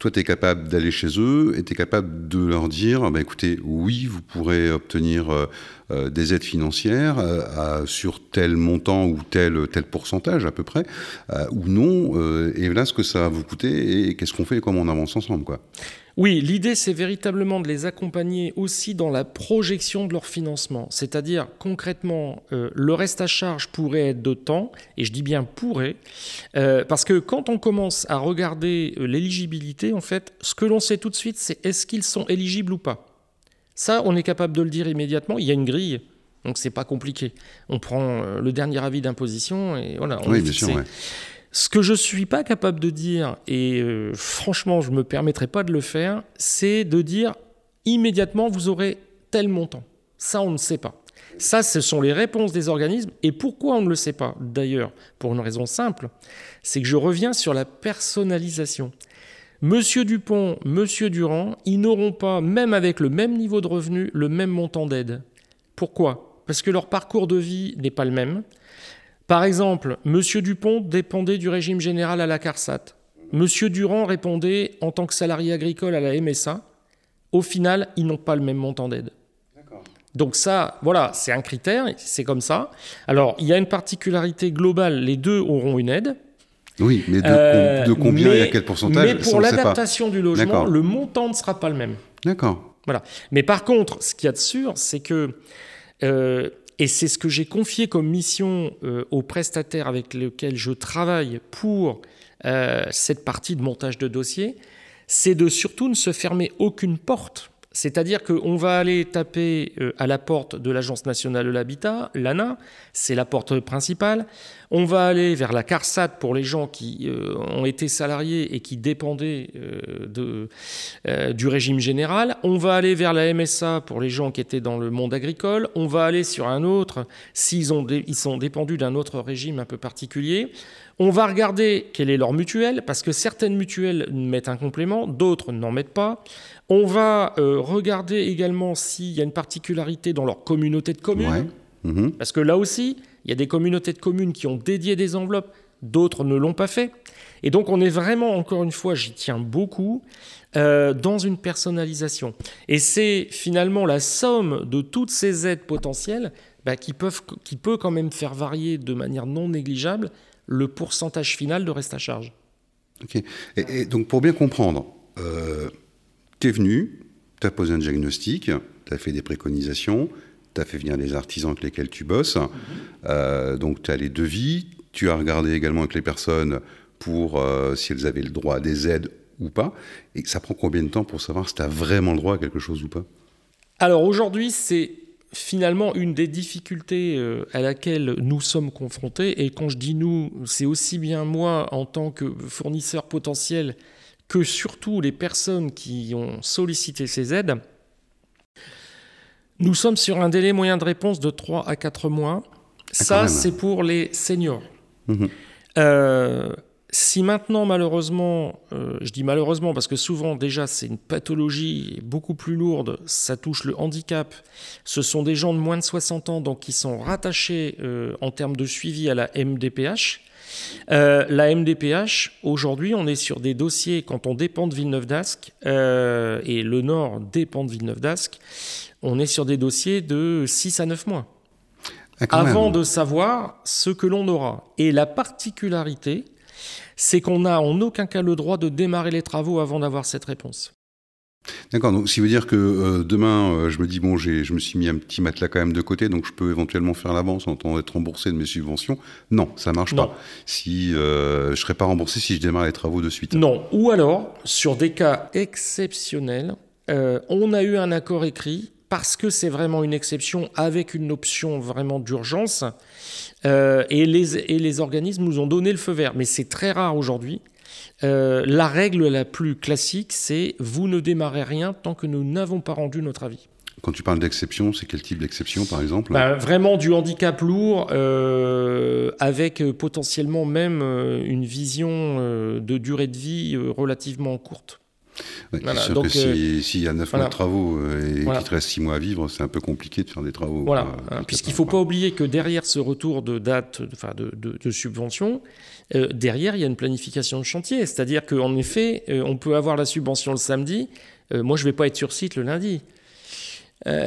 Toi, tu capable d'aller chez eux et tu capable de leur dire, bah, écoutez, oui, vous pourrez obtenir euh, euh, des aides financières euh, sur tel montant ou tel, tel pourcentage à peu près, ou non, et là, ce que ça va vous coûter et qu'est-ce qu'on fait et comment on avance ensemble. quoi. Oui, l'idée, c'est véritablement de les accompagner aussi dans la projection de leur financement. C'est-à-dire, concrètement, euh, le reste à charge pourrait être de temps, et je dis bien pourrait, euh, parce que quand on commence à regarder euh, l'éligibilité, en fait, ce que l'on sait tout de suite, c'est est-ce qu'ils sont éligibles ou pas. Ça, on est capable de le dire immédiatement. Il y a une grille. Donc c'est pas compliqué. On prend le dernier avis d'imposition et voilà. On oui, bien sûr. Ce que je ne suis pas capable de dire, et euh, franchement je ne me permettrai pas de le faire, c'est de dire immédiatement vous aurez tel montant. Ça, on ne sait pas. Ça, ce sont les réponses des organismes. Et pourquoi on ne le sait pas? D'ailleurs, pour une raison simple, c'est que je reviens sur la personnalisation. Monsieur Dupont, Monsieur Durand, ils n'auront pas, même avec le même niveau de revenu, le même montant d'aide. Pourquoi? Parce que leur parcours de vie n'est pas le même. Par exemple, M. Dupont dépendait du régime général à la CARSAT. M. Durand répondait en tant que salarié agricole à la MSA. Au final, ils n'ont pas le même montant d'aide. Donc ça, voilà, c'est un critère, c'est comme ça. Alors, il y a une particularité globale, les deux auront une aide. Oui, mais de, euh, combien et à quel pourcentage Mais pour l'adaptation du logement, le montant ne sera pas le même. D'accord. Voilà. Mais par contre, ce qu'il y a de sûr, c'est que euh, et c'est ce que j'ai confié comme mission euh, aux prestataires avec lesquels je travaille pour euh, cette partie de montage de dossier, c'est de surtout ne se fermer aucune porte c'est-à-dire qu'on va aller taper euh, à la porte de l'Agence nationale de l'habitat, l'ANA, c'est la porte principale. On va aller vers la CARSAT pour les gens qui euh, ont été salariés et qui dépendaient euh, du régime général. On va aller vers la MSA pour les gens qui étaient dans le monde agricole. On va aller sur un autre s'ils ont ils sont dépendus d'un autre régime un peu particulier. On va regarder quelle est leur mutuelle, parce que certaines mutuelles mettent un complément, d'autres n'en mettent pas. On va euh, regarder également s'il y a une particularité dans leur communauté de communes. Mhm. Parce que là aussi, il y a des communautés de communes qui ont dédié des enveloppes, d'autres ne l'ont pas fait. Et donc on est vraiment, encore une fois, j'y tiens beaucoup, euh, dans une personnalisation. Et c'est finalement la somme de toutes ces aides potentielles bah, qui, peuvent, qui peut quand même faire varier de manière non négligeable le pourcentage final de reste à charge. Ok. Et, donc pour bien comprendre, euh, tu es venu, tu as posé un diagnostic, tu as fait des préconisations, tu as fait venir les artisans avec lesquels tu bosses, euh, donc tu as les devis, tu as regardé également avec les personnes pour euh, si elles avaient le droit à des aides ou pas, et ça prend combien de temps pour savoir si tu as vraiment le droit à quelque chose ou pas? Alors aujourd'hui, c'est finalement une des difficultés euh, à laquelle nous sommes confrontés, et quand je dis nous, c'est aussi bien moi en tant que fournisseur potentiel que surtout les personnes qui ont sollicité ces aides, nous sommes sur un délai moyen de réponse de 3 à 4 mois. Ah, Ça, c'est pour les seniors. Euh, si maintenant, malheureusement, euh, je dis malheureusement parce que souvent déjà c'est une pathologie beaucoup plus lourde, ça touche le handicap, ce sont des gens de moins de 60 ans donc qui sont rattachés euh, en termes de suivi à la MDPH. la MDPH, aujourd'hui, on est sur des dossiers, quand on dépend de Villeneuve d'Ascq, et le Nord dépend de Villeneuve d'Ascq, on est sur des dossiers de 6 à 9 mois. Ah, avant de savoir ce que l'on aura. Et la particularité, c'est qu'on n'a en aucun cas le droit de démarrer les travaux avant d'avoir cette réponse. D'accord, donc ce qui veut dire que euh, demain, euh, je me dis, bon, je me suis mis un petit matelas quand même de côté, donc je peux éventuellement faire l'avance en attendant d'être remboursé de mes subventions. Non, ça marche pas. Si euh, je ne serais pas remboursé si je démarre les travaux de suite. Non, ou alors, sur des cas exceptionnels, on a eu un accord écrit parce que c'est vraiment une exception avec une option vraiment d'urgence. Euh, et, les, et les organismes nous ont donné le feu vert. Mais c'est très rare aujourd'hui. Euh, la règle la plus classique, c'est vous ne démarrez rien tant que nous n'avons pas rendu notre avis. Quand tu parles d'exception, c'est quel type d'exception par exemple? Bah, Vraiment du handicap lourd, euh, avec potentiellement même une vision de durée de vie relativement courte. Sûr que euh, s'il y a 9 mois de travaux euh, et qu'il te reste 6 mois à vivre, c'est un peu compliqué de faire des travaux. Voilà, hein, puisqu'il ne faut pas oublier que derrière ce retour de date enfin de, de, subvention, euh, derrière il y a une planification de chantier. C'est-à-dire qu'en effet, on peut avoir la subvention le samedi, moi je ne vais pas être sur site le lundi.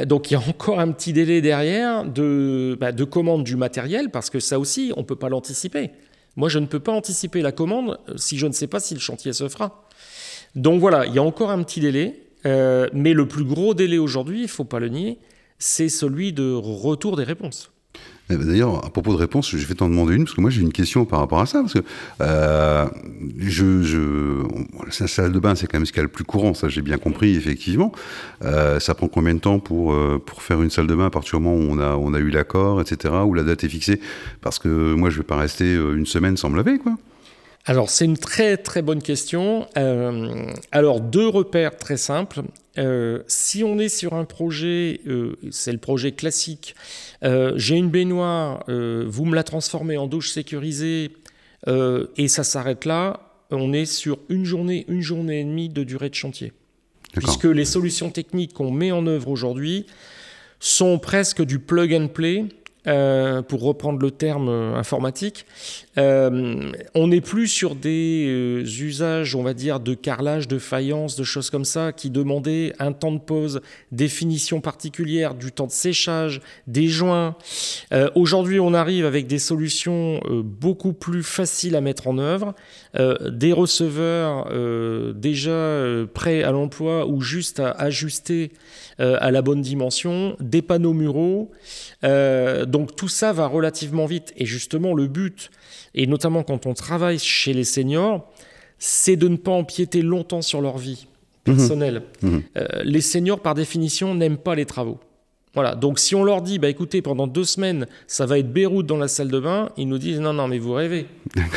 donc il y a encore un petit délai derrière de, bah, de commande du matériel, parce que ça aussi, on ne peut pas l'anticiper. Moi, je ne peux pas anticiper la commande si je ne sais pas si le chantier se fera. Donc voilà, il y a encore un petit délai, euh, mais le plus gros délai aujourd'hui, il faut pas le nier, c'est celui de retour des réponses. Eh ben, d'ailleurs, à propos de réponses, je vais t'en demander une, parce que moi j'ai une question par rapport à ça, parce que euh, je, la salle de bain, c'est quand même ce qu'il y a le plus courant, ça j'ai bien compris, effectivement. Euh, ça prend combien de temps pour, pour faire une salle de bain à partir du moment où on a, on a eu l'accord, etc., où la date est fixée? Parce que moi je ne vais pas rester une semaine sans me laver, quoi alors c'est une très très bonne question. Euh, alors deux repères très simples. Euh, si on est sur un projet, euh, c'est le projet classique, j'ai une baignoire, vous me la transformez en douche sécurisée et ça s'arrête là, on est sur une journée, une journée et demie de durée de chantier. Puisque les solutions techniques qu'on met en œuvre aujourd'hui sont presque du plug and play. Euh, pour reprendre le terme euh, informatique, euh, on n'est plus sur des usages, on va dire, de carrelage, de faïence, de choses comme ça, qui demandaient un temps de pause, définition particulière, du temps de séchage, des joints. Aujourd'hui, on arrive avec des solutions beaucoup plus faciles à mettre en œuvre, des receveurs déjà prêts à l'emploi ou juste à ajuster à la bonne dimension, des panneaux muraux. Euh, donc tout ça va relativement vite. Et justement, le but, et notamment quand on travaille chez les seniors, c'est de ne pas empiéter longtemps sur leur vie mhm. personnelle. Mhm. Euh, les seniors, par définition, n'aiment pas les travaux. Voilà, donc si on leur dit, bah écoutez, pendant deux semaines, ça va être Beyrouth dans la salle de bain, ils nous disent, non, non, mais vous rêvez.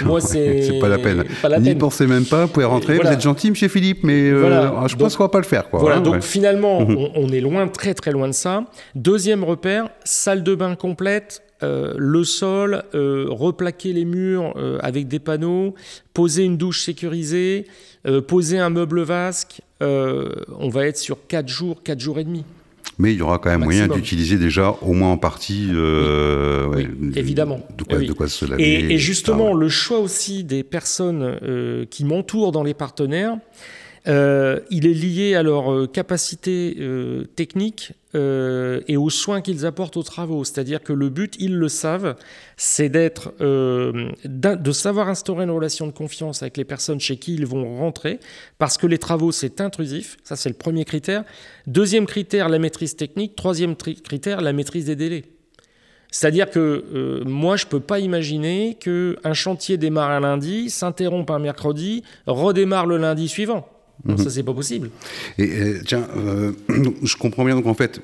Moi, *laughs* c'est pas la peine. N'y pensez même pas, vous pouvez rentrer, vous êtes gentil, monsieur Philippe, mais euh, je pense qu'on va pas le faire. Quoi, voilà, hein, donc finalement, mhm. on, est loin, très très loin de ça. Deuxième repère, salle de bain complète, euh, le sol, euh, replaquer les murs avec des panneaux, poser une douche sécurisée, poser un meuble vasque, on va être sur 4 jours, 4 jours et demi. Mais il y aura quand même moyen d'utiliser déjà au moins en partie euh, évidemment. de quoi, de quoi, se laver. Et, et justement, le choix aussi des personnes euh, qui m'entourent dans les partenaires, euh, il est lié à leur euh, capacité euh, technique et aux soins qu'ils apportent aux travaux. C'est-à-dire que le but, ils le savent, c'est d'être, de savoir instaurer une relation de confiance avec les personnes chez qui ils vont rentrer, parce que les travaux, c'est intrusif. Ça, c'est le premier critère. Deuxième critère, la maîtrise technique. Troisième critère, la maîtrise des délais. C'est-à-dire que moi, je ne peux pas imaginer qu'un chantier démarre un lundi, s'interrompt un mercredi, redémarre le lundi suivant. Non, mhm. ça, c'est pas possible. Et, tiens, euh, *clears throat* je comprends bien, donc en fait,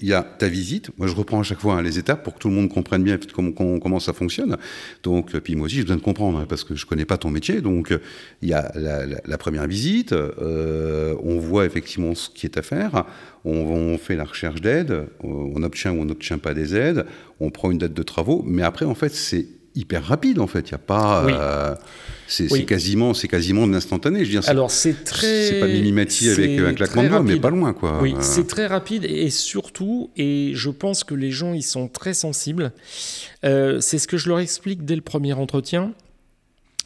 il y a ta visite. Moi, je reprends à chaque fois hein, les étapes pour que tout le monde comprenne bien comment, comment, ça fonctionne. Donc, puis moi aussi, j'ai besoin de comprendre hein, parce que je connais pas ton métier. Donc, il y a la, première visite. on voit effectivement ce qui est à faire. On, on fait la recherche d'aide. On obtient ou on n'obtient pas des aides. On prend une date de travaux. Mais après, en fait, c'est hyper rapide en fait. Il y a pas, euh, c'est quasiment, c'est quasiment de l'instantané. Je veux dire, alors c'est très, c'est pas Minimati avec un claquement de doigts, mais pas loin quoi. Oui, c'est très rapide et surtout, et je pense que les gens ils sont très sensibles. Euh, c'est ce que je leur explique dès le premier entretien.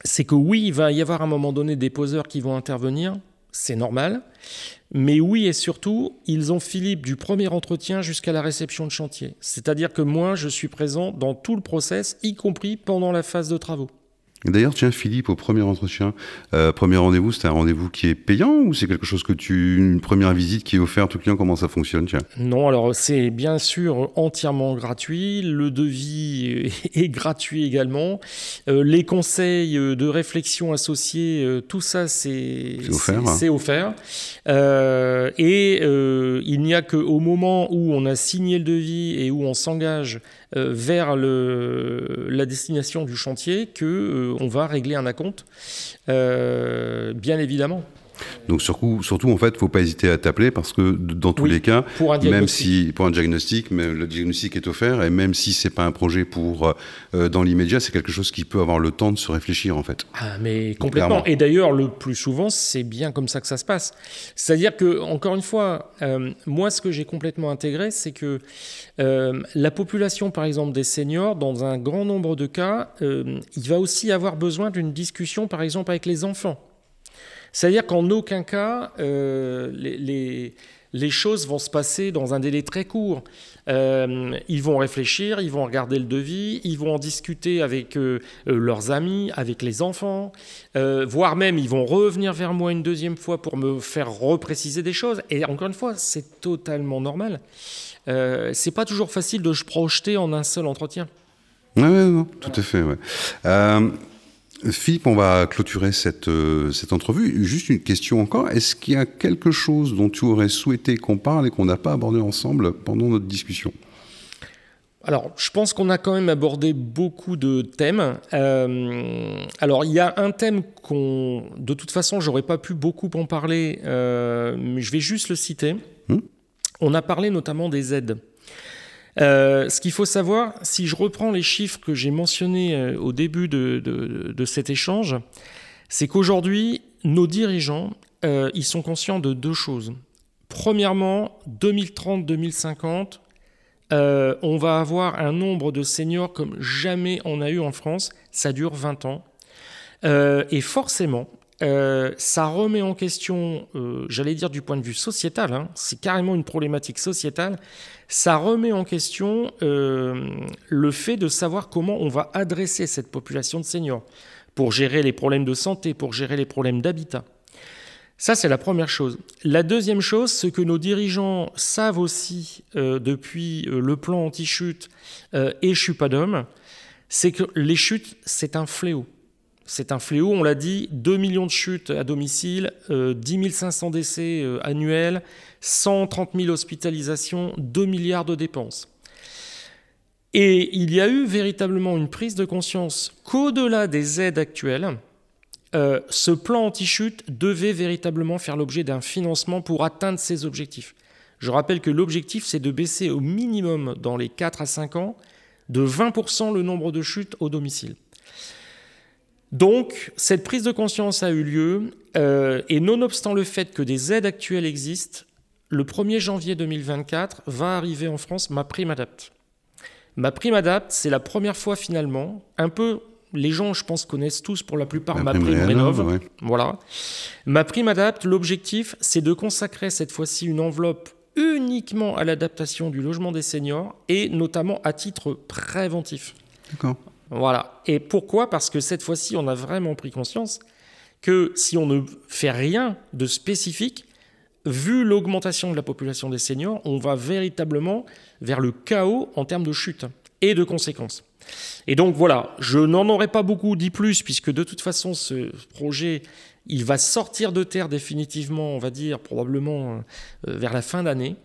C'est que oui, il va y avoir à un moment donné des poseurs qui vont intervenir, c'est normal. Mais oui, et surtout, ils ont Philippe du premier entretien jusqu'à la réception de chantier. C'est-à-dire que moi, je suis présent dans tout le process, y compris pendant la phase de travaux. D'ailleurs, tiens, Philippe, au premier entretien, euh, premier rendez-vous, c'est un rendez-vous qui est payant ou c'est quelque chose que tu. une première visite qui est offerte au client Comment ça fonctionne tiens? Non, alors c'est bien sûr entièrement gratuit. Le devis est *laughs* gratuit également. Euh, les conseils de réflexion associés, euh, tout ça, c'est offert. C'est offert. et il n'y a qu'au moment où on a signé le devis et où on s'engage euh, vers le, la destination du chantier que euh, va régler un acompte, euh, bien évidemment. Donc surtout, surtout en fait, faut pas hésiter à t'appeler parce que dans tous les cas, même si pour un diagnostic, mais le diagnostic est offert et même si c'est pas un projet pour euh, dans l'immédiat, c'est quelque chose qui peut avoir le temps de se réfléchir en fait. Ah mais complètement. Et d'ailleurs, le plus souvent, c'est bien comme ça que ça se passe. C'est-à-dire que encore une fois, euh, moi, ce que j'ai complètement intégré, c'est que euh, la population, par exemple, des seniors, dans un grand nombre de cas, il va aussi avoir besoin d'une discussion, par exemple, avec les enfants. C'est-à-dire qu'en aucun cas, euh, les, choses vont se passer dans un délai très court. Euh, ils vont réfléchir, ils vont regarder le devis, ils vont en discuter avec euh, leurs amis, avec les enfants, voire même ils vont revenir vers moi une deuxième fois pour me faire repréciser des choses. Et encore une fois, c'est totalement normal. c'est pas toujours facile de se projeter en un seul entretien. Oui, tout à fait. Ouais. Philippe, on va clôturer cette, euh, cette entrevue. Juste une question encore. Est-ce qu'il y a quelque chose dont tu aurais souhaité qu'on parle et qu'on n'a pas abordé ensemble pendant notre discussion? Alors, je pense qu'on a quand même abordé beaucoup de thèmes. Euh, alors, il y a un thème qu'on, de toute façon, j'aurais pas pu beaucoup en parler, euh, mais je vais juste le citer. Hmm? On a parlé notamment des aides. Euh, ce qu'il faut savoir, si je reprends les chiffres que j'ai mentionnés euh, au début de, cet échange, c'est qu'aujourd'hui, nos dirigeants, euh, ils sont conscients de deux choses. Premièrement, 2030-2050, on va avoir un nombre de seniors comme jamais on a eu en France. Ça dure 20 ans. et forcément, ça remet en question, j'allais dire du point de vue sociétal, hein, c'est carrément une problématique sociétale, ça remet en question euh, le fait de savoir comment on va adresser cette population de seniors pour gérer les problèmes de santé, pour gérer les problèmes d'habitat. Ça, c'est la première chose. La deuxième chose, ce que nos dirigeants savent aussi euh, depuis euh, le plan anti-chute et d'homme, c'est que les chutes, c'est un fléau. C'est un fléau, on l'a dit, 2 millions de chutes à domicile, 10 500 décès annuels, 130 000 hospitalisations, 2 milliards de dépenses. Et il y a eu véritablement une prise de conscience qu'au-delà des aides actuelles, euh, ce plan anti-chute devait véritablement faire l'objet d'un financement pour atteindre ces objectifs. Je rappelle que l'objectif, c'est de baisser au minimum dans les 4 à 5 ans de 20% le nombre de chutes au domicile. Donc, cette prise de conscience a eu lieu, euh, et nonobstant le fait que des aides actuelles existent, le 1er janvier 2024 va arriver en France ma prime adapt. Ma prime adapt, c'est la première fois finalement, un peu, les gens je pense connaissent tous pour la plupart ma prime, rénove. Voilà. Ma prime adapt, l'objectif c'est de consacrer cette fois-ci une enveloppe uniquement à l'adaptation du logement des seniors et notamment à titre préventif. D'accord. Voilà. Et pourquoi? Parce que cette fois-ci, on a vraiment pris conscience que si on ne fait rien de spécifique, vu l'augmentation de la population des seniors, on va véritablement vers le chaos en termes de chute et de conséquences. Et donc voilà, je n'en aurais pas beaucoup dit plus, puisque de toute façon, ce projet, il va sortir de terre définitivement, on va dire, probablement euh, vers la fin d'année.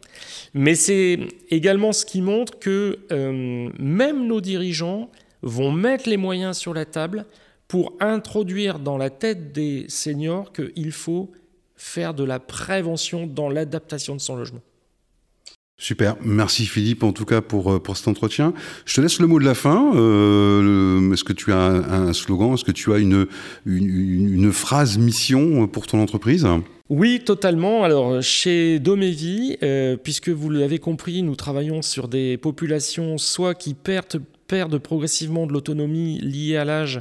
Mais c'est également ce qui montre que euh, même nos dirigeants vont mettre les moyens sur la table pour introduire dans la tête des seniors qu'il faut faire de la prévention dans l'adaptation de son logement. Super, merci Philippe en tout cas pour, euh, pour cet entretien. Je te laisse le mot de la fin. Euh, est-ce que tu as un, slogan? Est-ce que tu as une, une, phrase mission pour ton entreprise? Oui, totalement. Alors, chez Domévi, euh, puisque vous l'avez compris, nous travaillons sur des populations soit qui perdent, perdent progressivement de l'autonomie liée à l'âge,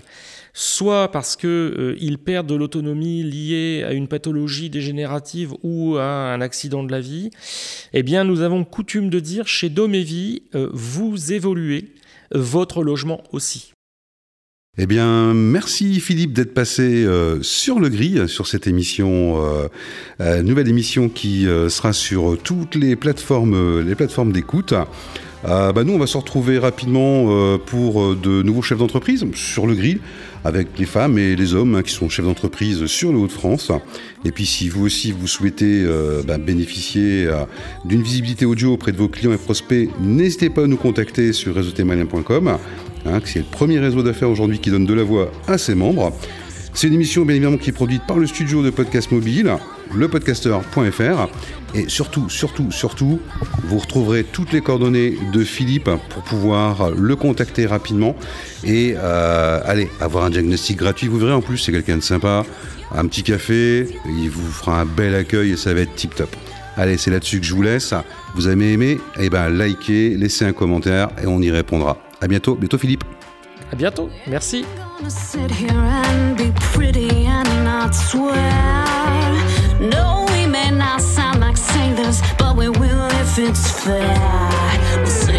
soit parce qu'ils euh, perdent de l'autonomie liée à une pathologie dégénérative ou à un accident de la vie, eh bien nous avons coutume de dire chez Domévi, euh, vous évoluez, votre logement aussi. Eh bien, merci Philippe d'être passé euh, sur le gris, sur cette émission, nouvelle émission qui sera sur toutes les plateformes, les plateformes d'écoute. Bah nous, on va se retrouver rapidement pour de nouveaux chefs d'entreprise sur le grill avec les femmes et les hommes hein, qui sont chefs d'entreprise sur le Haut-de-France. Et puis si vous aussi vous souhaitez euh, bah, bénéficier euh, d'une visibilité audio auprès de vos clients et prospects, n'hésitez pas à nous contacter sur réseautémalien.com, hein, qui est le premier réseau d'affaires aujourd'hui qui donne de la voix à ses membres. C'est une émission bien évidemment qui est produite par le studio de podcast mobile, lepodcaster.fr. Et surtout, surtout, surtout, vous retrouverez toutes les coordonnées de Philippe pour pouvoir le contacter rapidement et euh, allez, avoir un diagnostic gratuit. Vous verrez en plus, c'est quelqu'un de sympa. Un petit café, il vous fera un bel accueil et ça va être tip top. Allez, c'est là-dessus que je vous laisse. Vous avez aimé? Eh ben, likez, laissez un commentaire et on y répondra. À bientôt, bientôt Philippe. À bientôt, merci. Gonna sit here and be pretty and not swear. No, we may not sound like but we will if it's fair.